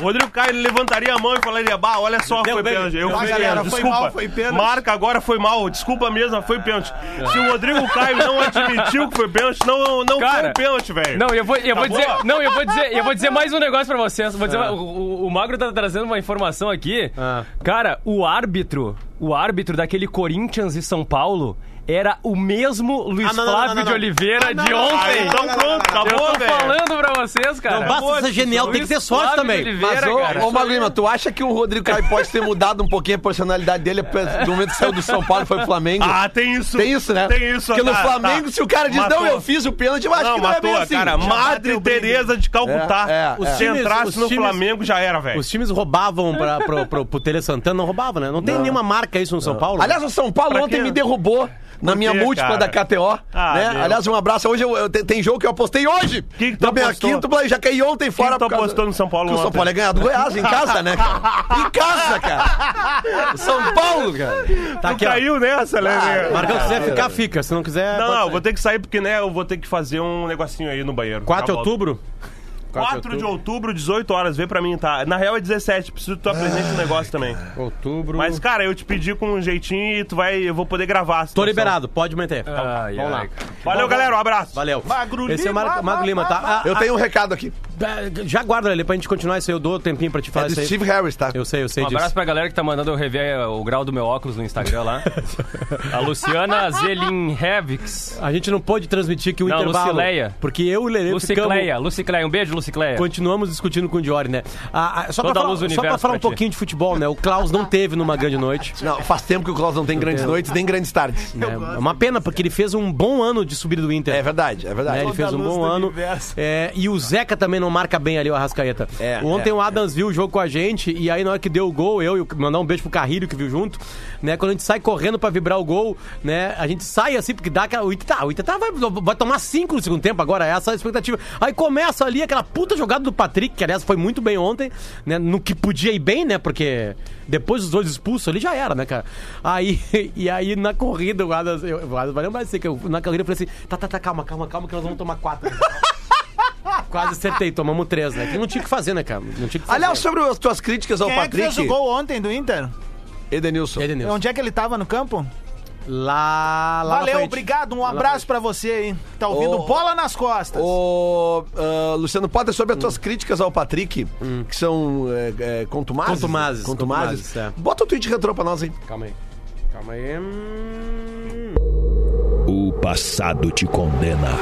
O Rodrigo Caio levantaria a mão e falaria: Bah, olha só, Deu foi bem. pênalti. Eu fui bem, galera, pênalti. foi Desculpa. mal, foi pênalti. Marca, agora foi mal. Desculpa mesmo, foi pênalti. Se o Rodrigo Caio não admitiu que foi pênalti, não, não foi Cara, um pênalti, velho. Não, eu vou, eu vou Tá dizer. Não, eu vou dizer, eu vou dizer [LAUGHS] mais um negócio pra vocês. Vou dizer, o, o- o Magro tá trazendo uma informação aqui. Ah. Cara, o árbitro, o árbitro daquele Corinthians e São Paulo era o mesmo Luiz Ah, não, não, Flávio não, não, de não. Oliveira de Ah, ontem. então pronto, eu acabou, tô velho. falando pra vocês, cara. Não basta ser genial, tem que ter sorte Flávio também. de Mas, Oliveira, ô, cara. ô Maglima, tu acha que o Rodrigo Caio pode ter mudado um pouquinho a personalidade dele do momento que saiu do São Paulo e foi pro Flamengo? Ah, tem isso. Tem isso, né? Tem isso. Porque no tá, Flamengo, tá. se o cara diz, Matou. não, eu fiz o pênalti, eu acho Não, que não é matou, bem assim. cara. Madre. Teresa de Calcutá. É, é, Os Se entrasse no Flamengo, já era, velho. Os times roubavam pra, pro, pro, pro Tele Santana, não roubavam, né? Não tem nenhuma marca isso no São Paulo. Aliás, o São Paulo ontem me derrubou na minha quê, múltipla cara? da KTO. Ah, né? Aliás, um abraço. Hoje eu, eu- tem, tem jogo que eu apostei hoje. Que que tu da minha apostou? quíntupla e já caí ontem fora. que tu apostou no São Paulo Que o São? Paulo ia ganhar do Goiás em casa, né, cara? Em casa, cara. [LAUGHS] São Paulo, cara. Tá aqui, ó. caiu nessa, né? Marcão, se quiser Ah, ficar, fica. Se não quiser. Não, não, sair. vou ter que sair porque, né, eu vou ter que fazer um negocinho aí no banheiro. 4 de Já volto. outubro? 4 de outubro, 18 horas, vê pra mim, tá? Na real é 17, preciso que tu apresente um negócio também. Outubro. Mas, cara, eu te pedi com um jeitinho e tu vai, eu vou poder gravar. Tô liberado, pode meter. Ai, Vamos lá. ai. Valeu, galera, um abraço. Valeu. Magro Esse é o Lima, Mar- Mago Lima, tá? Ah, Eu tenho um recado aqui. ah, já guarda ele pra gente continuar isso aí. Eu dou tempinho pra te falar É do isso aí. Steve Harris, tá? Eu sei, eu sei Um disso. abraço pra galera que tá mandando eu rever eh, o grau do meu óculos no Instagram lá. [LAUGHS] A Luciana Zelinhevix. A gente não pôde transmitir aqui o Não, intervalo. Lucileia. Porque eu e o ficamos... Lucicleia, Lucicleia. Um beijo, Lucicleia. Continuamos discutindo com o Diori, né? Ah, ah, só, Toda pra falar, só pra falar um pra ti. pouquinho de futebol, né? O Klaus não teve numa grande noite. Não, faz tempo que o Klaus não tem grandes noites nem grandes tardes. né? É uma pena, porque ele fez um bom ano de subida do Inter. É verdade, é verdade. né? Ele fez um bom ano. É, e o Zeca também não marca bem ali, o Arrascaeta. É, Ontem é, o Adams viu o jogo com a gente, e aí na hora que deu o gol, eu e o, mandar um beijo pro Carrilho que viu junto, né? Quando a gente sai correndo pra vibrar o gol, né? A gente sai assim, porque dá aquela. O Inter, tá, o Inter tá, vai, vai tomar cinco no segundo tempo agora, essa é a expectativa. Aí começa ali aquela puta jogada do Patrick, que aliás foi muito bem ontem, né? No que podia ir bem, né? Porque depois dos dois expulsos ali já era, né, cara? Aí, [LAUGHS] e aí na corrida, o Adams, eu, o Adams vai lembrar disso, que eu, na corrida eu falei assim: tá, tá, tá, calma, calma, calma, que nós vamos tomar quatro. [LAUGHS] Quase acertei, tomamos três, né? Que não tinha o que fazer, né, cara? Não tinha o que fazer. Aliás, sobre as tuas críticas ao Quem é que Patrick, fez o gol ontem do Inter? Edenilson. Edenilson. Onde é que ele tava no campo? Lá, lá Valeu, obrigado. Um abraço pra você aí. Tá ouvindo Ô, bola nas costas. Ô, ah, Luciano Potter, sobre as tuas críticas ao Patrick, que são é, é, contumazes. Contumazes, Contumazes. contumazes, é. Bota o tweet retrô pra nós, hein? Calma aí. Calma aí. Hum. O passado te condena.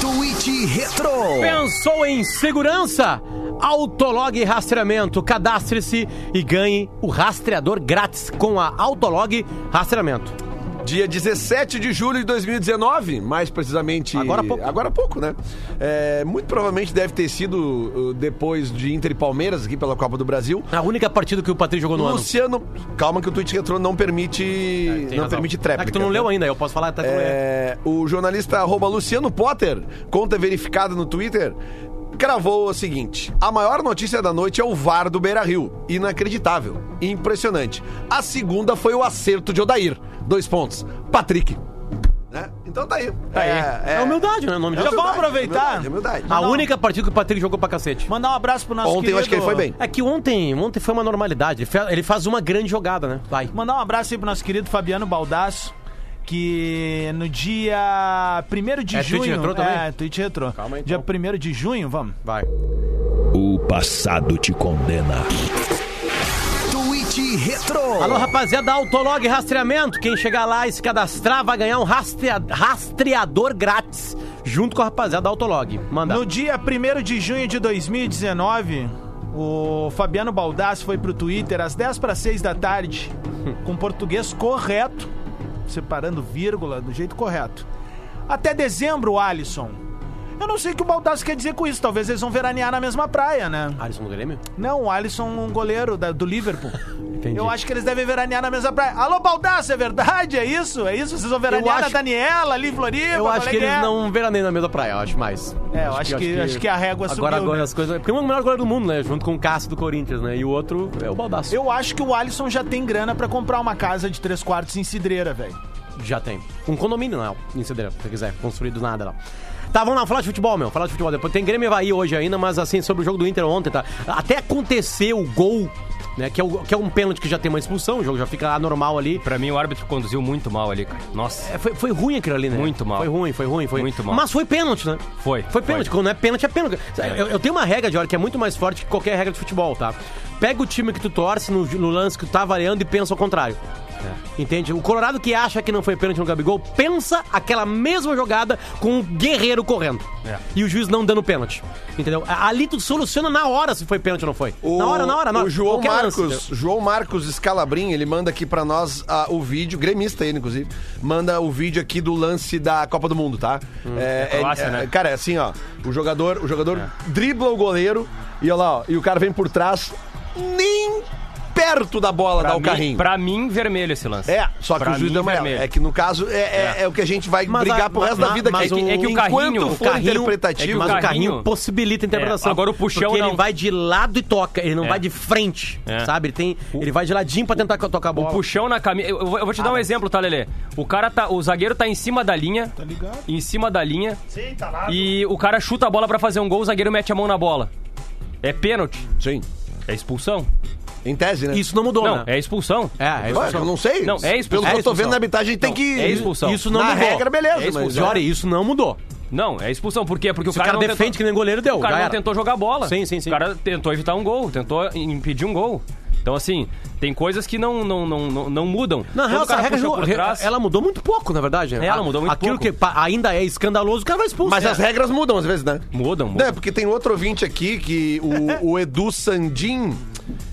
Tweet Retro. Pensou em segurança? Autolog Rastreamento. Cadastre-se e ganhe o rastreador grátis com a Autolog Rastreamento. Dia 17 de julho de 2019, mais precisamente. Agora há pouco. Agora há pouco, né? É, muito provavelmente deve ter sido uh, depois de Inter e Palmeiras, aqui pela Copa do Brasil. A única partida que o Patrick jogou no ano. Luciano, calma que o tweet retrô não permite. Tem não razão. permite tréplica. É que tu não leu ainda, eu posso falar até que tu lê. É, o jornalista arroba Luciano Potter, conta verificada no Twitter, cravou o seguinte: a maior notícia da noite é o VAR do Beira Rio. Inacreditável. Impressionante. A segunda foi o acerto de Odair. Dois pontos. Patrick. Né? Então tá aí. É, humildade, né? O nome Já disso. vamos aproveitar. Humildade, humildade. A Não. única partida que o Patrick jogou pra cacete. Mandar um abraço pro nosso Ontem querido... eu acho que ele foi bem. É que ontem, ontem foi uma normalidade. Ele faz uma grande jogada, né? Vai. Mandar um abraço aí pro nosso querido Fabiano Baldasso, que no dia 1 de É junho... tweet retrô também? É, tweet retrô. Calma aí, então. Dia 1 de junho, vamos. Vai. O passado te condena. Retro. Alô, rapaziada da Autolog Rastreamento. Quem chegar lá e se cadastrar vai ganhar um rastrea- rastreador grátis. Junto com a rapaziada da Autolog. Manda. No dia 1 de junho de 2019, o Fabiano Baldassi foi pro Twitter às 10 para 6 da tarde, com português correto, separando vírgula do jeito correto. Até dezembro, Alisson. Eu não sei o que o Baldassi quer dizer com isso. Talvez eles vão veranear na mesma praia, né? Alisson do Grêmio? Não, o Alisson, um goleiro da- do Liverpool. [LAUGHS] Entendi. Eu acho que eles devem veranear na mesma praia. Alô, Baldassi, é verdade? É isso? É isso? Vocês vão veranear na acho- Daniela, ali em Floripa? Eu acho qual é que eles é? não veraneiam na mesma praia, eu acho mais. É, eu acho que- acho que a régua agora, subiu, Agora né? as coisas... Porque um é o melhor goleiro do mundo, né? Junto com o Cássio do Corinthians, né? E o outro é o Baldaço. Eu acho que o Alisson já tem grana pra comprar uma casa de três quartos em Cidreira, velho. Já tem. Um condomínio, não. Em Cidreira, se você quiser. Construir do nada, não. Tá, vamos lá, falar de futebol, meu. Falar de futebol. Depois tem Grêmio e Havaí hoje ainda, mas assim, sobre o jogo do Inter ontem, tá? Até aconteceu o gol, né? Que é, o- que é um pênalti que já tem uma expulsão, o jogo já fica anormal ali. Pra mim, o árbitro conduziu muito mal ali, cara. Nossa. É, foi, foi ruim aquilo ali, né? Muito mal. Foi ruim, foi ruim, foi Muito mal. Mas foi pênalti, né? Foi, Foi pênalti. foi. Quando não é pênalti, é pênalti. Eu, eu tenho uma regra, de hora que é muito mais forte que qualquer regra de futebol, tá? Pega o time que tu torce no, no lance que tu tá variando e pensa ao contrário. Entende? O Colorado que acha que não foi pênalti no Gabigol, pensa aquela mesma jogada com o Guerreiro correndo. É. E o juiz não dando pênalti. Entendeu? A- Ali tu soluciona na hora se foi pênalti ou não foi. na hora, na hora, na hora. O João Qualquer lance, Marcos, entendeu? João Marcos Scalabrin, ele manda aqui pra nós ah, o vídeo, gremista ele, inclusive, manda o vídeo aqui do lance da Copa do Mundo, tá? é, é Croácia, né? Cara, é assim, ó, o jogador, o jogador dribla o goleiro e olha lá, ó, e o cara vem por trás, nem perto da bola dá Pra o mim, carrinho. pra mim, vermelho esse lance. É, só que Pra o juiz mim, deu amarelo. vermelho. É que no caso é, é, é o que a gente vai Mas brigar a- pro resto mas- da vida mas aqui. o- é que o Enquanto carrinho- for o carrinho- interpretativo, é que Mas o o carrinho possibilita a interpretação. É, agora o puxão Porque ele não. vai de lado e toca, ele não É. vai de frente, É. sabe? Ele, tem, ele vai de ladinho pra tentar tocar a O bola. puxão na camisa. Eu, eu vou- te dar um exemplo, tá, Lelê? O cara tá. O zagueiro tá em cima da linha. Tá ligado? Em cima da linha. Sim, tá lá. E o cara chuta a bola pra fazer um gol, o zagueiro mete a mão na bola. É pênalti. Sim. É expulsão. Em tese, né? Isso não mudou, Não, né? é expulsão. É, é Ué, expulsão. eu não sei. Não, é expulsão. Pelo que eu tô É expulsão. vendo na arbitragem, tem Não, que. é expulsão. Isso não Na mudou. regra, beleza, É mas. expulsão. Jory, isso não mudou. Não, é expulsão. Por quê? Porque Se o cara, o cara não defende tentou, que nem goleiro, deu. o cara já não era. tentou jogar bola. Sim, sim, sim. O cara tentou evitar um gol, tentou impedir um gol. Então, assim, tem coisas que não, não, não, não, não mudam. Na real, o cara essa regra puxou jogou- por trás, ela mudou muito pouco, na verdade. né? É, ela mudou muito Aquilo pouco. que ainda é escandaloso, o cara vai expulso. Mas É. as regras mudam às vezes, né? Mudam, Não, mudam. é porque tem outro ouvinte aqui que o, o Edu Sandim.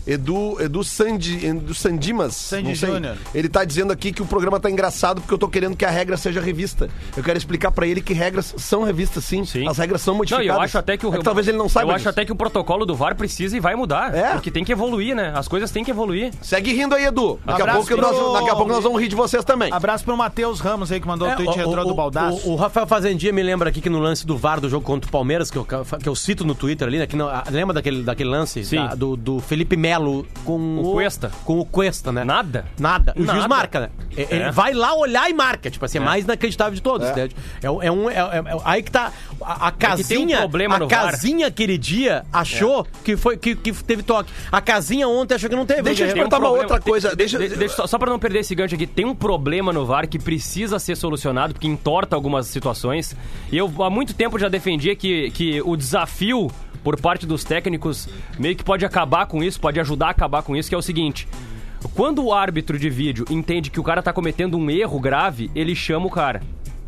Edu, Edu, Sandi, Edu Sandimas. Sandy não. Júnior. Ele tá dizendo aqui que o programa tá engraçado porque eu tô querendo que a regra seja revista. Eu quero explicar pra ele que regras são revistas, sim. Sim. As regras são Não, modificadas. e eu acho até que o É talvez ele não saiba Eu acho disso. até que o protocolo do VAR precisa e vai mudar. É. Porque tem que evoluir, né? As coisas têm que evoluir. Segue rindo aí, Edu. Daqui a, Abraço pouco nós, daqui a pouco nós vamos rir de vocês também. Abraço pro Matheus Ramos aí que mandou o É, tweet retrô do Baldaço. O, o Rafael Fazendia me lembra aqui que no lance do VAR do jogo contra o Palmeiras, que eu, que eu cito no Twitter ali, né? Que não, lembra daquele, daquele lance Sim. da- do, do Felipe Melo com O Cuesta. Com o Cuesta, né? Nada. Nada. O juiz Nada. marca, né? E- Ele É. vai lá olhar e marca. Tipo assim, é, mais inacreditável de todos. né? É, um- é um. é- é- é- aí que tá. A, a que tem um casinha. problema a no VAR. casinha aquele dia achou que, foi, que, que teve toque. A casinha ontem achou que não teve. Deixa eu te Tem um perguntar uma outra coisa. de- Deixa, de- deixa só, só pra não perder esse gancho aqui, tem um problema no VAR que precisa ser solucionado, porque entorta algumas situações. E eu há muito tempo já defendia que, que o desafio por parte dos técnicos meio que pode acabar com isso, pode ajudar a acabar com isso, que é o seguinte. Quando o árbitro de vídeo entende que o cara tá cometendo um erro grave, ele chama o cara.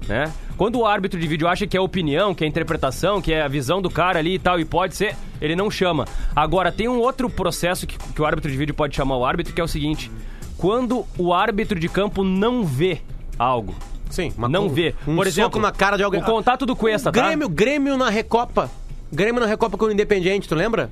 Né? Quando o árbitro de vídeo acha que é opinião, que é interpretação, que é a visão do cara ali e tal, e pode ser, ele não chama. Agora, tem um outro processo que, que o árbitro de vídeo pode chamar o árbitro, que é o seguinte: quando o árbitro de campo não vê algo. Sim, uma não co- vê. um Por exemplo, soco na cara de alguém. O contato do Cuesta, tá? Grêmio, Grêmio na Recopa. Grêmio na Recopa com o Independiente, tu lembra?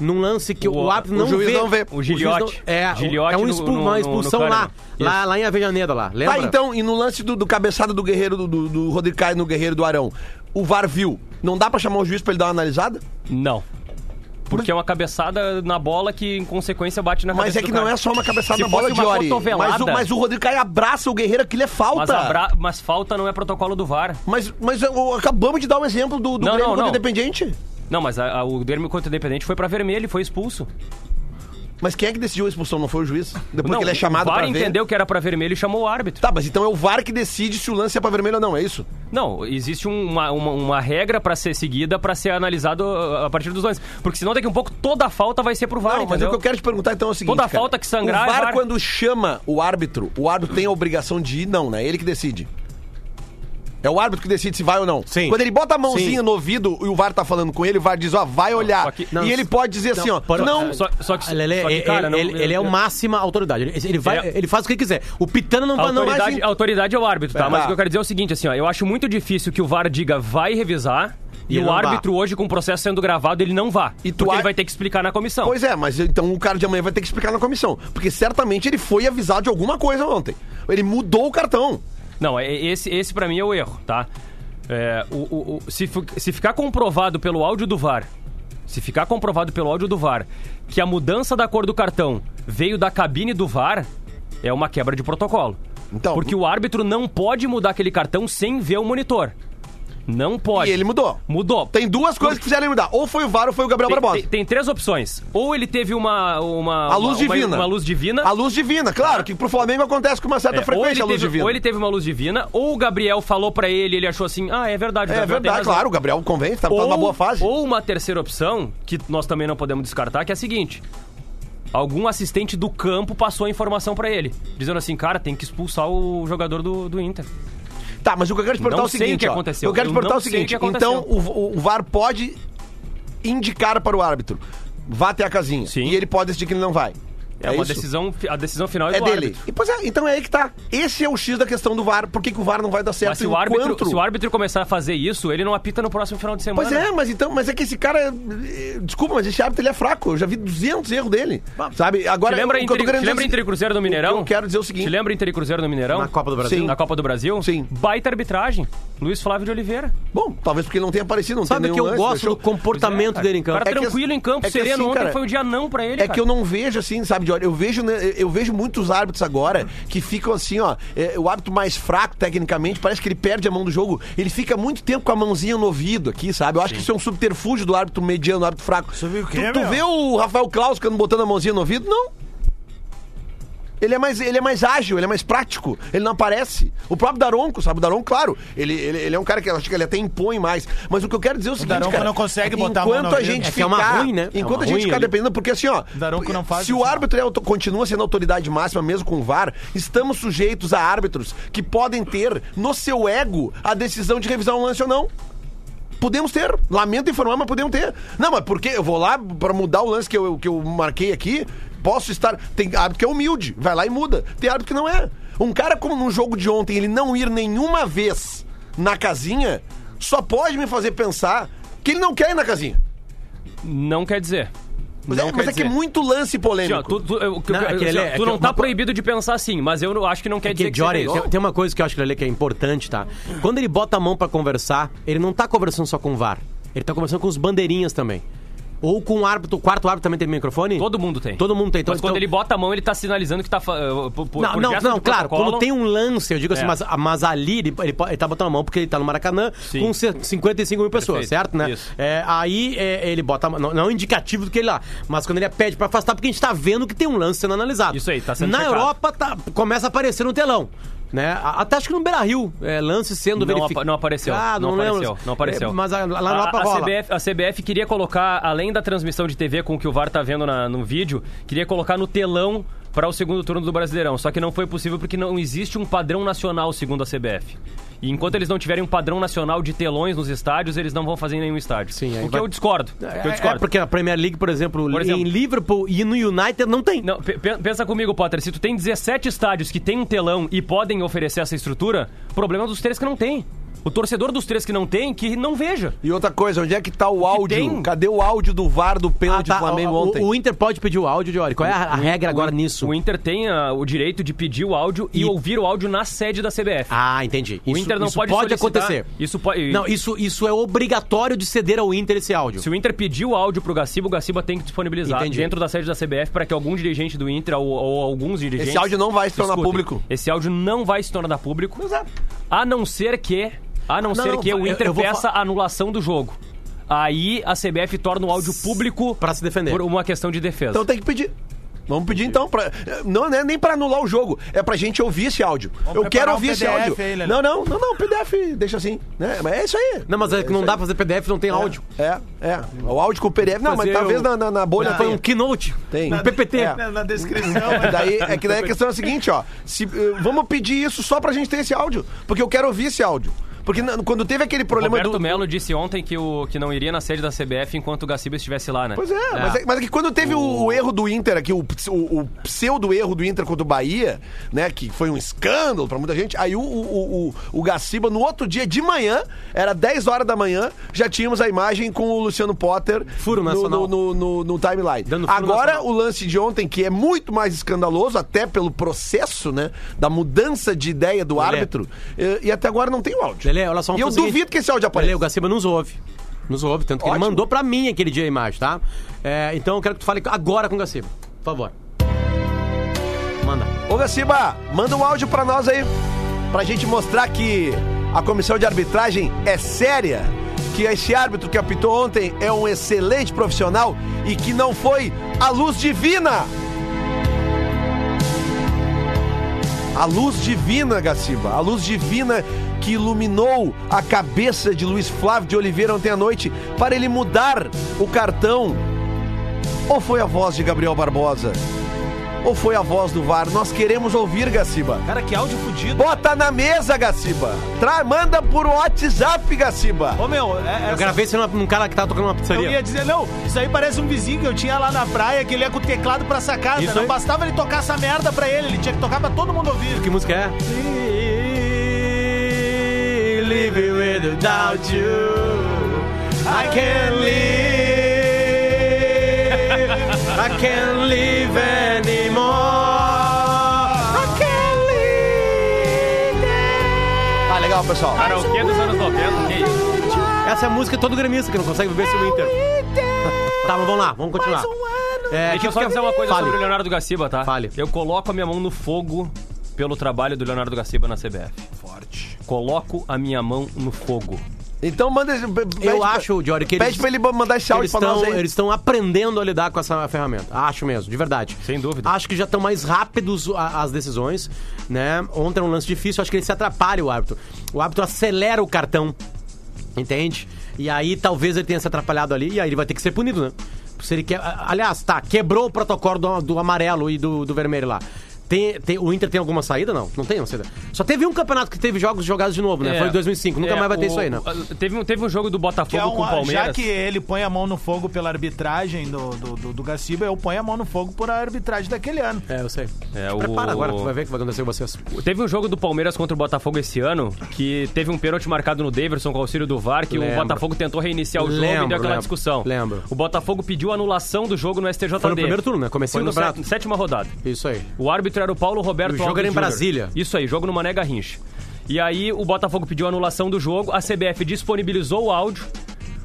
Num lance que o, O- árbitro o não juiz vê. não vê. O juiz Giliotti. não- É, Giliotti é um no- expu- no- uma no- expulsão no lá, lá. Lá em Avejaneira, lá. Lembra? Tá, então, e no lance do, do cabeçada do Guerreiro, do, do, do Rodrigo Caio no Guerreiro do Arão, o VAR viu. Não dá pra chamar o juiz pra ele dar uma analisada? Não. Porque é uma cabeçada na bola que, em consequência, bate na Mas é que não é só uma cabeçada Se na bola fosse de uma Ori. cotovelada- Mas o, mas o Rodrigo Caio abraça o Guerreiro, aquilo é falta. Mas, abra- mas falta não é protocolo do VAR. Mas, mas eu- acabamos de dar um exemplo do, do Não, Grêmio não, contra o não. Independente. Não, mas a- a- o Grêmio contra o Independente foi pra vermelho e foi expulso. Mas quem é que decidiu a expulsão? Não foi o juiz? Depois não, que ele é chamado o VAR pra ver. entendeu que era pra vermelho e chamou o árbitro. Tá, mas então é o VAR que decide se o lance é pra vermelho ou não, é isso? Não, existe um- uma, uma, uma regra pra ser seguida pra ser analisado uh, a partir dos lances. Porque senão daqui a um pouco toda a falta vai ser pro VAR, Não, mas o entendeu? que eu quero te perguntar então é o seguinte. Toda cara. falta que sangrar O é VAR, VAR. quando chama o árbitro, o árbitro tem a obrigação de ir? Não, né? É ele que decide. É o árbitro que decide se vai ou não. Sim. Quando ele bota a mãozinha Sim. no ouvido e o VAR tá falando com ele, o VAR diz, ó, vai olhar. só que- Não, e ele pode dizer assim, ó, por- não... Só, só que, Ah, Lelê, só que, ele, cara, não- ele, ele é o máxima autoridade. Ele, ele vai, Ele é- ele faz o que ele quiser. O Pitana não vai não vai autoridade, a autoridade é o árbitro, tá? É, Mas tá. o que eu quero dizer é o seguinte, assim, ó, eu acho muito difícil que o VAR diga vai revisar E e, ele o não vá. árbitro hoje com o processo sendo gravado ele não vá. E tu porque a- ele vai ter que explicar na comissão. Pois é, mas então o cara de amanhã vai ter que explicar na comissão. Porque certamente ele foi avisado de alguma coisa ontem. Ele mudou o cartão. Não, é- esse, esse para mim é o erro, tá? É, o, o- o- se, se ficar comprovado pelo áudio do VAR, se ficar comprovado pelo áudio do VAR que a mudança da cor do cartão veio da cabine do VAR, é uma quebra de protocolo. Então, Porque o árbitro não pode mudar aquele cartão sem ver o monitor. Não pode. E ele mudou. Mudou. Tem duas coisas que fizeram ele mudar. Ou foi o VAR ou foi o Gabriel Barbosa. tem- tem três opções. Ou ele teve uma. uma A luz uma- uma- divina. Uma, luz divina. A luz divina, claro, que pro Flamengo acontece com uma certa É, ou, frequência a luz teve, divina. ou ele teve uma luz divina, ou o Gabriel falou pra ele, ele achou assim, ah, é verdade. o É verdade, claro, o Gabriel convence, tá, tá numa boa fase. Ou uma terceira opção, que nós também não podemos descartar, que é a seguinte. Algum assistente do campo passou a informação pra ele, dizendo assim, cara, tem que expulsar o jogador do, do Inter. Tá, mas o que eu quero te perguntar Não é o sei seguinte, o que ó. aconteceu. Eu quero te Eu perguntar o o seguinte, aconteceu. então o, o VAR pode indicar para o árbitro, vá até a casinha. Sim. E ele pode decidir que ele não vai. É, uma isso? decisão, a decisão final é, É do dele. árbitro. E, pois é, então é aí que tá. Esse é o X da questão do VAR. Por que, que o VAR não vai dar certo Mas se o, árbitro, enquanto... se o árbitro começar a fazer isso, ele não apita no próximo final de semana. Pois é, mas então, mas é que esse cara, é- desculpa, mas esse árbitro ele é fraco. Eu já vi 200 erros dele. Sabe? Agora Te lembra, o que eu tô te lembra é e seguinte, Cruzeiro no Mineirão? O que eu quero dizer é o seguinte. Te lembra Inter e Cruzeiro no Mineirão? Na Copa do Brasil? Sim. Na Copa do Brasil? Sim. Baita arbitragem. Luiz Flávio de Oliveira. Bom, talvez porque ele não tenha aparecido, não Sabe tem que eu lance, gosto deixou- do comportamento dele em campo. Cara É tranquilo em campo, é sereno. assim, Ontem foi um dia não pra ele, É que eu não vejo assim, sabe, de olho. Eu vejo, né, eu vejo muitos árbitros agora que ficam assim, ó. é, o árbitro mais fraco, tecnicamente, parece que ele perde a mão do jogo. Ele fica muito tempo com a mãozinha no ouvido aqui, sabe? Eu acho que isso é um subterfúgio do árbitro mediano, do árbitro fraco. Você viu o quê, tu, tu vê o Rafael Klaus botando a mãozinha no ouvido? Não. Ele é, mais, ele é mais ágil, ele é mais prático, ele não aparece. O próprio Daronco, sabe? O Daronco, claro, ele, ele, ele é um cara que eu acho que ele até impõe mais. Mas o que eu quero dizer é o seguinte, Daronco cara, não consegue é botar a mão enquanto a gente É é ficar, ruim, né? É Enquanto uma a gente ruim ficar dependendo, porque assim, ó, Daronco não faz se o árbitro é continua sendo autoridade máxima mesmo com o VAR, estamos sujeitos a árbitros que podem ter no seu ego a decisão de revisar um lance ou não. podemos ter. Lamento informar, mas podemos ter. Não, mas por quê? Eu vou lá pra mudar o lance que eu, que eu marquei aqui. Posso estar. Tem árbitro que é humilde, vai lá e muda. Tem árbitro que não é. Um cara como no jogo de ontem, ele não ir nenhuma vez na casinha, só pode me fazer pensar que ele não quer ir na casinha. Não quer dizer. Mas, não é, quer mas é que é muito lance polêmico. tu, tu- eu- Não, eu- é que ele assim, é- é tu não tá uma co- proibido de pensar assim, mas eu não- acho que não quer É dizer que, Jory, tem, isso. tem uma coisa que eu acho que ele que é importante, tá? Quando ele bota a mão pra conversar, ele não tá conversando só com o VAR. Ele tá conversando com os bandeirinhas também. Ou com o árbitro, o quarto árbitro também tem microfone? Todo mundo tem. Todo mundo tem. Então, Mas quando então- ele bota a mão, ele tá sinalizando que tá. uh, por- Não, por não, não, claro. Quando tem um lance, eu digo assim, É. mas, mas ali ele, ele, ele tá botando a mão porque ele tá no Maracanã Sim. com ce- 55 mil pessoas, Perfeito. certo, né? Isso. É, aí é, ele bota a mão, não, não é um indicativo do que ele lá, mas quando ele pede pra afastar, porque a gente tá vendo que tem um lance sendo analisado. Isso aí, tá sendo Na checado. Europa tá- começa a aparecer no telão. Né? Até acho que no Beira Rio, é, lance sendo Não, verificado. não apareceu. Ah, não, lembro. apareceu. Não apareceu. É, mas a- lá na a, a. CBF, a CBF queria colocar, além da transmissão de TV com o que o VAR tá vendo na- no vídeo, queria colocar no telão para o segundo turno do Brasileirão. Só que não foi possível porque não existe um padrão nacional, segundo a CBF. E enquanto eles não tiverem um padrão nacional de telões nos estádios, eles não vão fazer em nenhum estádio. Sim, o que vai- eu discordo. o que eu É, discordo. é porque a Premier League, por exemplo, Por exemplo- em Liverpool e no United não tem. Não, pe- pe- pensa comigo, Potter. Se tu tem 17 estádios que tem um telão e podem oferecer essa estrutura, problema dos três que não tem. O torcedor dos três que não tem, que não veja. E outra coisa, onde é que tá o áudio? tem? Cadê o áudio do VAR do pênalti Ah, tá. do Flamengo O- ontem? O Inter pode pedir o áudio de hora. Qual é a, a regra agora o, nisso? O Inter tem ah, o direito de pedir o áudio e, E- ouvir o áudio na sede da CBF. Ah, entendi. o Isso- Inter não isso pode solicitar- acontecer. Isso pode. Não, isso, isso é obrigatório de ceder ao Inter esse áudio. Se o Inter pedir o áudio pro Gaciba, o Gaciba tem que disponibilizar Entendi. dentro da sede da CBF para que algum dirigente do Inter ou, ou alguns dirigentes. Esse áudio não vai se tornar escutem. público. Esse áudio não vai se tornar público. Exato. A não ser que. A não, Não, ser não, que o eu- Inter eu vou peça a anulação do jogo. Aí a CBF torna o áudio público Pra se defender. por uma questão de defesa. Então tem que pedir. Vamos pedir então. Pra, não é nem pra anular o jogo, é pra gente ouvir esse áudio. Eu preparar quero um ouvir esse áudio. aí, não, não, não, não, PDF, deixa assim. Né? Mas é isso aí. Não, mas é que não dá pra fazer PDF, não tem áudio. É, é. O áudio com o PDF. Não, mas Fazer talvez o- na, na, na bolha Foi um keynote. Tem. Um PPT. É. Na, na descrição. [LAUGHS] Daí, é que daí a questão é a seguinte, ó. Se, eh, vamos pedir isso só pra gente ter esse áudio. Porque eu quero ouvir esse áudio. Porque na- quando teve aquele problema Roberto do. Melo disse ontem que, o, que não iria na sede da CBF enquanto o Gaciba estivesse lá, né? Pois é, Mas, é, mas é que quando teve o, o erro do Inter aqui, o, ps- o, o pseudo erro do Inter contra o Bahia, né, que foi um escândalo pra muita gente, aí o, o, o, o Gaciba, no outro dia de manhã, era 10 horas da manhã, já tínhamos a imagem com o Luciano Potter Furo no, nacional. no, no, no- no timeline. Dando furo Agora, nacional. o lance de ontem, que é muito mais escandaloso, até pelo processo, né, da mudança de ideia do árbitro, e, e até agora não tem o áudio. Lelê, olha só, e eu duvido que esse áudio apareça. Lelê, o Gaciba nos ouve. Nos ouve, tanto que Ótimo. ele mandou pra mim aquele dia a imagem, tá? É, então eu quero que tu fale agora com o Gaciba. Por favor. Manda. Ô Gaciba, manda um áudio pra nós aí, pra gente mostrar que a comissão de arbitragem é séria, que esse árbitro que apitou ontem é um excelente profissional e que não foi a luz divina. A luz divina, Gaciba, a luz divina que iluminou a cabeça de Luiz Flávio de Oliveira ontem à noite para ele mudar o cartão. Ou foi a voz de Gabriel Barbosa? Ou foi a voz do VAR? Nós queremos ouvir, Gaciba. Cara, que áudio fudido. Bota na mesa, Gaciba. Tra manda por WhatsApp, Gaciba. Ô, meu, é, Eu essa- gravei isso num cara que tava tocando uma eu pizzaria. ia dizer, não, isso aí parece um vizinho que eu tinha lá na praia, que ele ia com o teclado pra sacada. Isso não aí. bastava ele tocar essa merda pra ele, ele tinha que tocar pra todo mundo ouvir. Que música é? Living without you I can't live I can't live anymore I can't live Ah, legal, pessoal. Karaokê dos anos 90, que isso? Essa é a música todo gremista que não consegue viver sem o Inter Tá, mas vamos lá, vamos continuar é, Deixa eu só dizer uma coisa Fale. sobre o Leonardo Gaciba, tá? Fale. Eu coloco a minha mão no fogo pelo trabalho do Leonardo Gaciba na CBF. Coloco a minha mão no fogo. Então manda. pede Eu pra- acho, Jory, que Pede eles, pra ele mandar esse áudio eles pra nós estão aí. eles estão aprendendo a lidar com essa ferramenta. Acho mesmo, de verdade. Sem dúvida. Acho que já estão mais rápidos a- as decisões, né? Ontem era um lance difícil, acho que ele se atrapalha o árbitro. O árbitro acelera o cartão, entende? E aí talvez ele tenha se atrapalhado ali e aí ele vai ter que ser punido, né? Se ele quer, aliás, tá, quebrou o protocolo do, do amarelo e do, do vermelho lá. Tem, tem- o Inter tem alguma saída? Não, não tem uma saída. Só teve um campeonato que teve jogos jogados de novo, né? É. Foi em 2005. Nunca É, mais vai ter o- isso aí, né? Teve, um- teve um jogo do Que é Botafogo com o um, Palmeiras. já que ele põe a mão no fogo pela arbitragem do, do, do, do Gaciba, eu ponho a mão no fogo por a arbitragem daquele ano. É, eu sei. É, o- Prepara agora, tu vai ver o que vai acontecer com vocês. Teve um jogo do Palmeiras contra o Botafogo esse ano que teve um pênalti marcado no Daverson com o auxílio do VAR que Lembro. o Botafogo tentou reiniciar o jogo e Lembro, deu aquela lembro. discussão. Lembro. O Botafogo pediu anulação do jogo no STJD. Foi no primeiro turno, né? Comecinho Foi no sé- sétima rodada. Isso aí. O árbitro era o Paulo Roberto o jogo Alves era em Júnior. Brasília. Isso aí, jogo no Mané Garrincha. E aí o Botafogo pediu anulação do jogo, a CBF disponibilizou o áudio,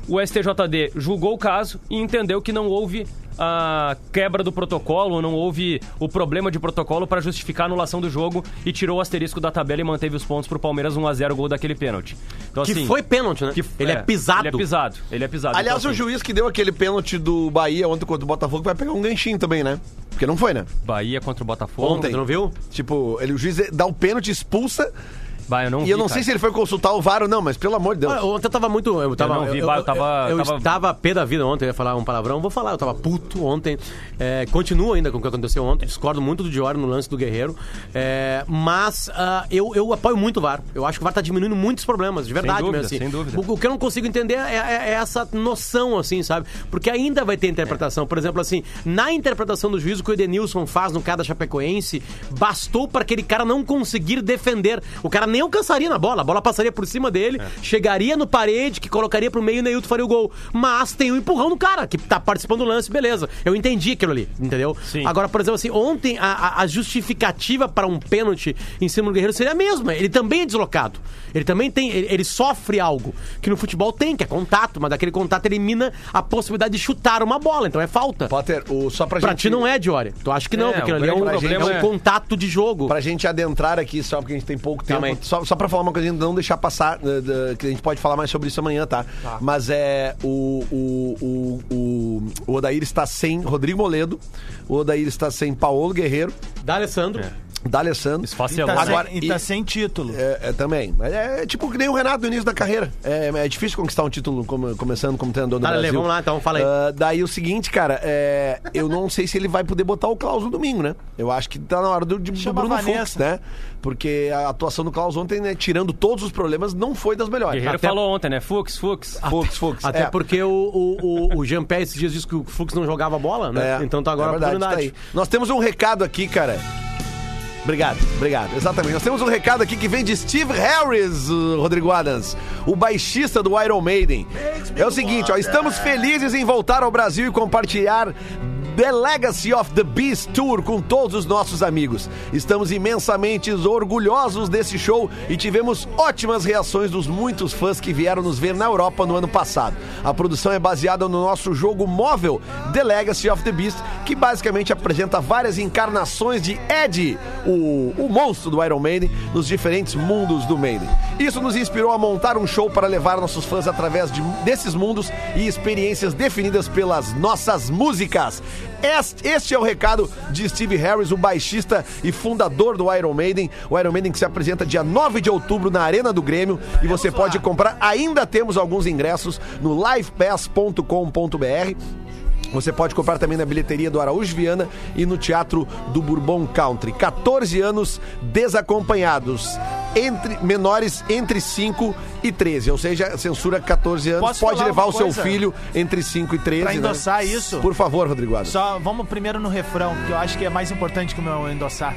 o STJD julgou o caso e entendeu que não houve a quebra do protocolo, não houve o problema de protocolo para justificar a anulação do jogo e tirou o asterisco da tabela e manteve os pontos pro Palmeiras 1 a 0 gol daquele pênalti. Então, Que assim, foi pênalti, né? que- ele é, pisado. Ele é pisado, ele é pisado. Aliás, Então, o assim, juiz que deu aquele pênalti do Bahia ontem contra o Botafogo vai pegar um ganchinho também, né? Porque não foi, né? Bahia contra o Botafogo. Ontem. Tu não viu? Tipo, ele, o juiz dá o pênalti, expulsa. Bah, eu não e vi, eu não cara. sei se ele foi consultar o VAR ou não, mas pelo amor de Deus. Ah, Ontem eu tava muito. Eu tava. não vi, bah, eu tava- Eu, tava- estava pé da vida ontem, eu ia falar um palavrão. Vou falar, eu tava puto ontem. É, continuo ainda com o que aconteceu ontem. Discordo muito do Diori no lance do Guerreiro. É, mas ah, eu, eu apoio muito o VAR. Eu acho que o VAR tá diminuindo muitos problemas, de verdade dúvida, mesmo. Assim. sem dúvida. O, o que eu não consigo entender é, é- é essa noção, assim, sabe? Porque ainda vai ter interpretação. Por exemplo, assim, na interpretação do juiz, o que o Edenilson faz no cada Chapecoense, bastou para aquele cara não conseguir defender. O cara nem alcançaria na bola, a bola passaria por cima dele, É. chegaria no parede, que colocaria pro meio e o Neilton faria o gol. Mas tem um empurrão no cara, que tá participando do lance, beleza. Eu entendi aquilo ali, entendeu? Sim. Agora, por exemplo, assim, ontem a, a- justificativa para um pênalti em cima do Guerreiro seria a mesma. Ele também é deslocado. Ele também tem. Ele, ele sofre algo que no futebol tem, que é contato, mas daquele contato elimina a possibilidade de chutar uma bola, então é falta. Potter, o, só pra, Pra gente... ti não é, Diori. Tu acha que não, É, porque ali é um, é um é- contato de jogo. Pra gente adentrar aqui, só porque a gente tem pouco tempo. Só, só pra falar uma coisinha, não deixar passar, da- que a gente pode falar mais sobre isso amanhã, tá? Mas é. O, o, o, o, o Odair está sem Rodrigo Moledo, o Odair está sem Paulo Guerreiro, Da Alessandro. D'Alessandro. Esfacelou. E tá, Agora, sem, e tá e- sem título. É, é, também. Mas é, tipo que nem o Renato no início da carreira. É, é difícil conquistar um título como- começando como treinador do Tá, Lelê, Brasil. vamos lá, então, fala aí. Ah, daí o seguinte, cara, é, eu não sei se ele vai poder botar o Klaus no domingo, né? Eu acho que tá na hora do, de- do Bruno Fux, né? Porque a atuação do Klaus ontem, né, tirando todos os problemas, não foi das melhores. Guerreiro Até- falou ontem, né? Fux, Fux. Fux, Fux. Até é. porque o, o, o, o Jean-Pierre esses dias disse que o Fux não jogava bola, né? É, então tá agora é a verdade, oportunidade. tá aí. Nós temos um recado aqui, cara. Obrigado, obrigado. Exatamente. Nós temos um recado aqui que vem de Steve Harris, uh, Rodrigo Adams, o baixista do Iron Maiden. É o seguinte, ó, estamos felizes em voltar ao Brasil e compartilhar The Legacy of the Beast Tour com todos os nossos amigos. Estamos imensamente orgulhosos desse show e tivemos ótimas reações dos muitos fãs que vieram nos ver na Europa no ano passado. A produção é baseada no nosso jogo móvel The Legacy of the Beast, que basicamente apresenta várias encarnações de Ed, o, o monstro do Iron Maiden, nos diferentes mundos do Maiden. Isso nos inspirou a montar um show para levar nossos fãs através de- desses mundos e experiências definidas pelas nossas músicas. Este, é o recado de Steve Harris, o baixista e fundador do Iron Maiden. O Iron Maiden que se apresenta dia 9 de outubro na Arena do Grêmio e você pode comprar. Ainda temos alguns ingressos no livepass.com.br. Você pode comprar também na bilheteria do Araújo Viana e no Teatro do Bourbon Country. 14 anos desacompanhados. Entre, menores entre 5 e 13, ou seja, censura 14 anos. Posso pode levar o seu coisa? filho entre 5 e 13. Pra né? endossar isso. Por favor, Rodrigo Adams. Só vamos primeiro no refrão, que eu acho que é mais importante que o meu endossar.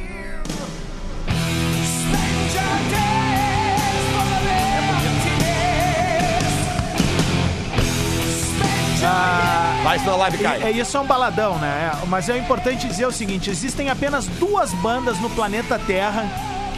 Ah, Vai, senão a live cai. é, isso é um baladão, né? É, Mas é importante dizer o seguinte: existem apenas duas bandas no planeta Terra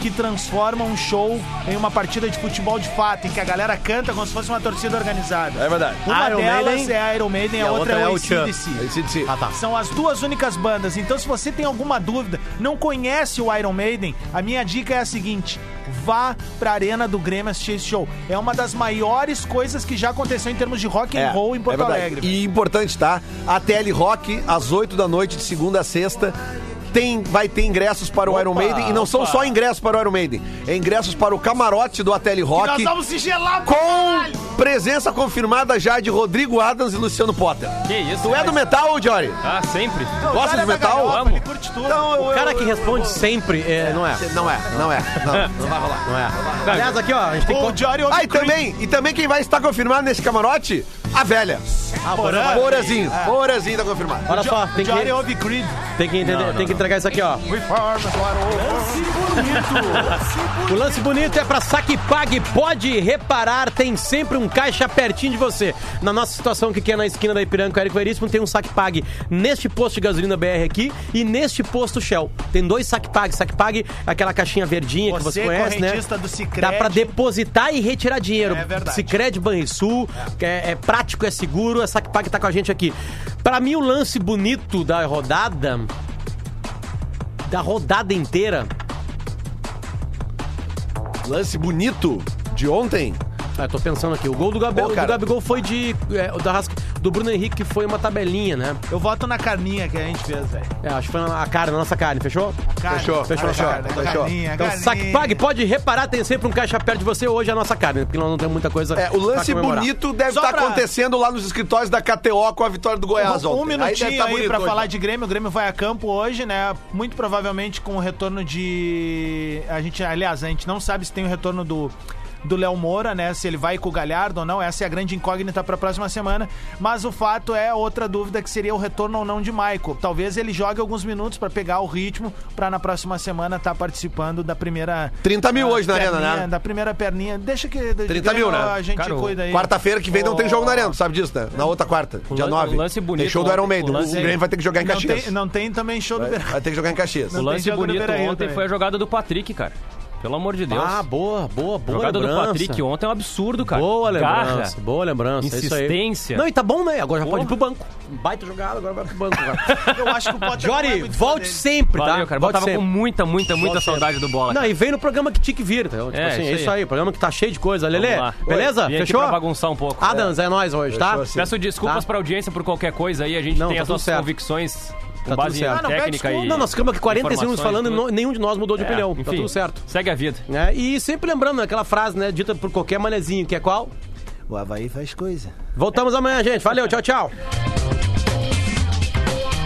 que transformam um show em uma partida de futebol de fato, em que a galera canta como se fosse uma torcida organizada. É verdade. Uma Iron delas Maiden é a Iron Maiden, e a a outra, outra é é o. AC/DC. AC/DC. Ah, tá. São as duas únicas bandas. Então, se você tem alguma dúvida, não conhece o Iron Maiden, a minha dica é a seguinte: vá pra Arena do Grêmio assistir esse show. É uma das maiores coisas que já aconteceu em termos de rock and roll em Porto é verdade. Alegre. E importante, tá? A TL Rock, às 8 da noite, de segunda a sexta. Tem, vai ter ingressos para o Opa, Iron Maiden. E não são opa. só ingressos para o Iron Maiden. É ingressos para o camarote do Ateli Rock. Nós vamos se gelar Com caralho. presença confirmada já de Rodrigo Adams e Luciano Potter. Que isso? Tu é do metal, Jory? Ah, sempre. Gosta de metal? Galhofa, Ele curte tudo. Então, eu- O cara eu- que responde sempre é, não é. Não é, não é. Não, [LAUGHS] não vai rolar. Não é. Aliás, aqui, ó, a gente tem O. Jory Ah, e também, e também quem vai estar confirmado nesse camarote? A velha. Ah, Porã. Porazinho. Porazinho tá confirmado. Olha só, tem que, Creed. tem que entender, tem que entregar isso aqui, ó. O lance bonito é pra Saque Pague, pode reparar, tem sempre um caixa pertinho de você. Na nossa situação aqui, que é na esquina da Ipiranga, com o Érico Veríssimo, tem um Saque Pague neste posto de gasolina BR aqui e neste posto Shell. Tem dois Saque Pague. Saque Pague, aquela caixinha verdinha que Você, você conhece, né? do. Dá pra depositar e retirar dinheiro. É verdade. Sicredi Banrisul, é, é prático, é seguro, a Saque Pague tá com a gente aqui. Pra mim, o lance bonito da rodada, da rodada inteira, Lance bonito de ontem. Ah, tô pensando aqui. O gol do, Gabi, Pô, do cara. Gabigol foi de. É, o da Rasca- do Bruno Henrique, que foi uma tabelinha, né? Eu voto na carninha que a gente fez, velho. É, acho que foi a carne, a nossa carne, fechou? Carne. Fechou, fechou, fechou. carne, Fechou. carninha, Então, carninha. saque pague, pode reparar, tem sempre um caixa perto de você hoje é a nossa carne, porque nós não temos muita coisa. É, o lance bonito deve estar pra- acontecendo lá nos escritórios da KTO com a vitória do Goiás Um, um minutinho deve tá aí, pra hoje. falar de Grêmio. O Grêmio vai a campo hoje, né? Muito provavelmente com o retorno de. A gente, aliás, a gente não sabe se tem o retorno do. Do Léo Moura, né? Se ele vai com o Galhardo ou não, essa é a grande incógnita para a próxima semana. Mas o fato é outra dúvida que seria o retorno ou não de Maico. Talvez ele jogue alguns minutos para pegar o ritmo, para na próxima semana estar participando da primeira. 30 mil ah, hoje na arena, perninha, né? Da primeira perninha. Deixa que. 30 mil, né? A gente Cara, o- cuida aí. Quarta-feira que vem não tem jogo na arena, sabe disso, né? Na outra quarta, dia lan- 9. o lance bonito Tem show do Iron Maiden. o O, lance- Grêmio vai ter que jogar em não, Caxias. tem, não tem também show do Vai, Beira. vai ter que jogar em Caxias. O Não lance bonito ontem também. foi a jogada do Patrick, cara. Pelo amor de Deus. Ah, boa, boa, boa. jogada do lembrança. Patrick ontem é um absurdo, cara. Boa Garra. lembrança, boa lembrança. é isso aí. Insistência. Não, e tá bom, né? Agora já pode ir pro banco. Baita jogada, agora vai pro banco. Cara. [LAUGHS] Eu acho que o Potter é Jory, volte dele. sempre, tá? Valeu, cara. Volte Botava sempre. com muita, muita, muita Volte saudade do bola. Não, e vem no programa que tinha que vir, tá? Tipo É, assim, isso é isso aí. aí, programa que tá cheio de coisa. Lelê, lá. beleza? Vim aqui Fechou? pra bagunçar um pouco. Adams, é nóis hoje, tá? Fechou, sim. Peço desculpas Tá. pra audiência por qualquer coisa aí. A gente Não, tem tá as nossas certo. convicções com Tá base certo. Ah, não, pede técnica desculpa. e. Não, nós ficamos aqui 40 segundos informações, falando e tudo. no- nenhum de nós mudou de É, opinião. tá enfim, tudo certo. Segue a vida. Né? E sempre lembrando aquela frase, né, dita por qualquer manezinho, que é qual? O Havaí faz coisa. Voltamos amanhã, gente. Valeu, tchau, tchau.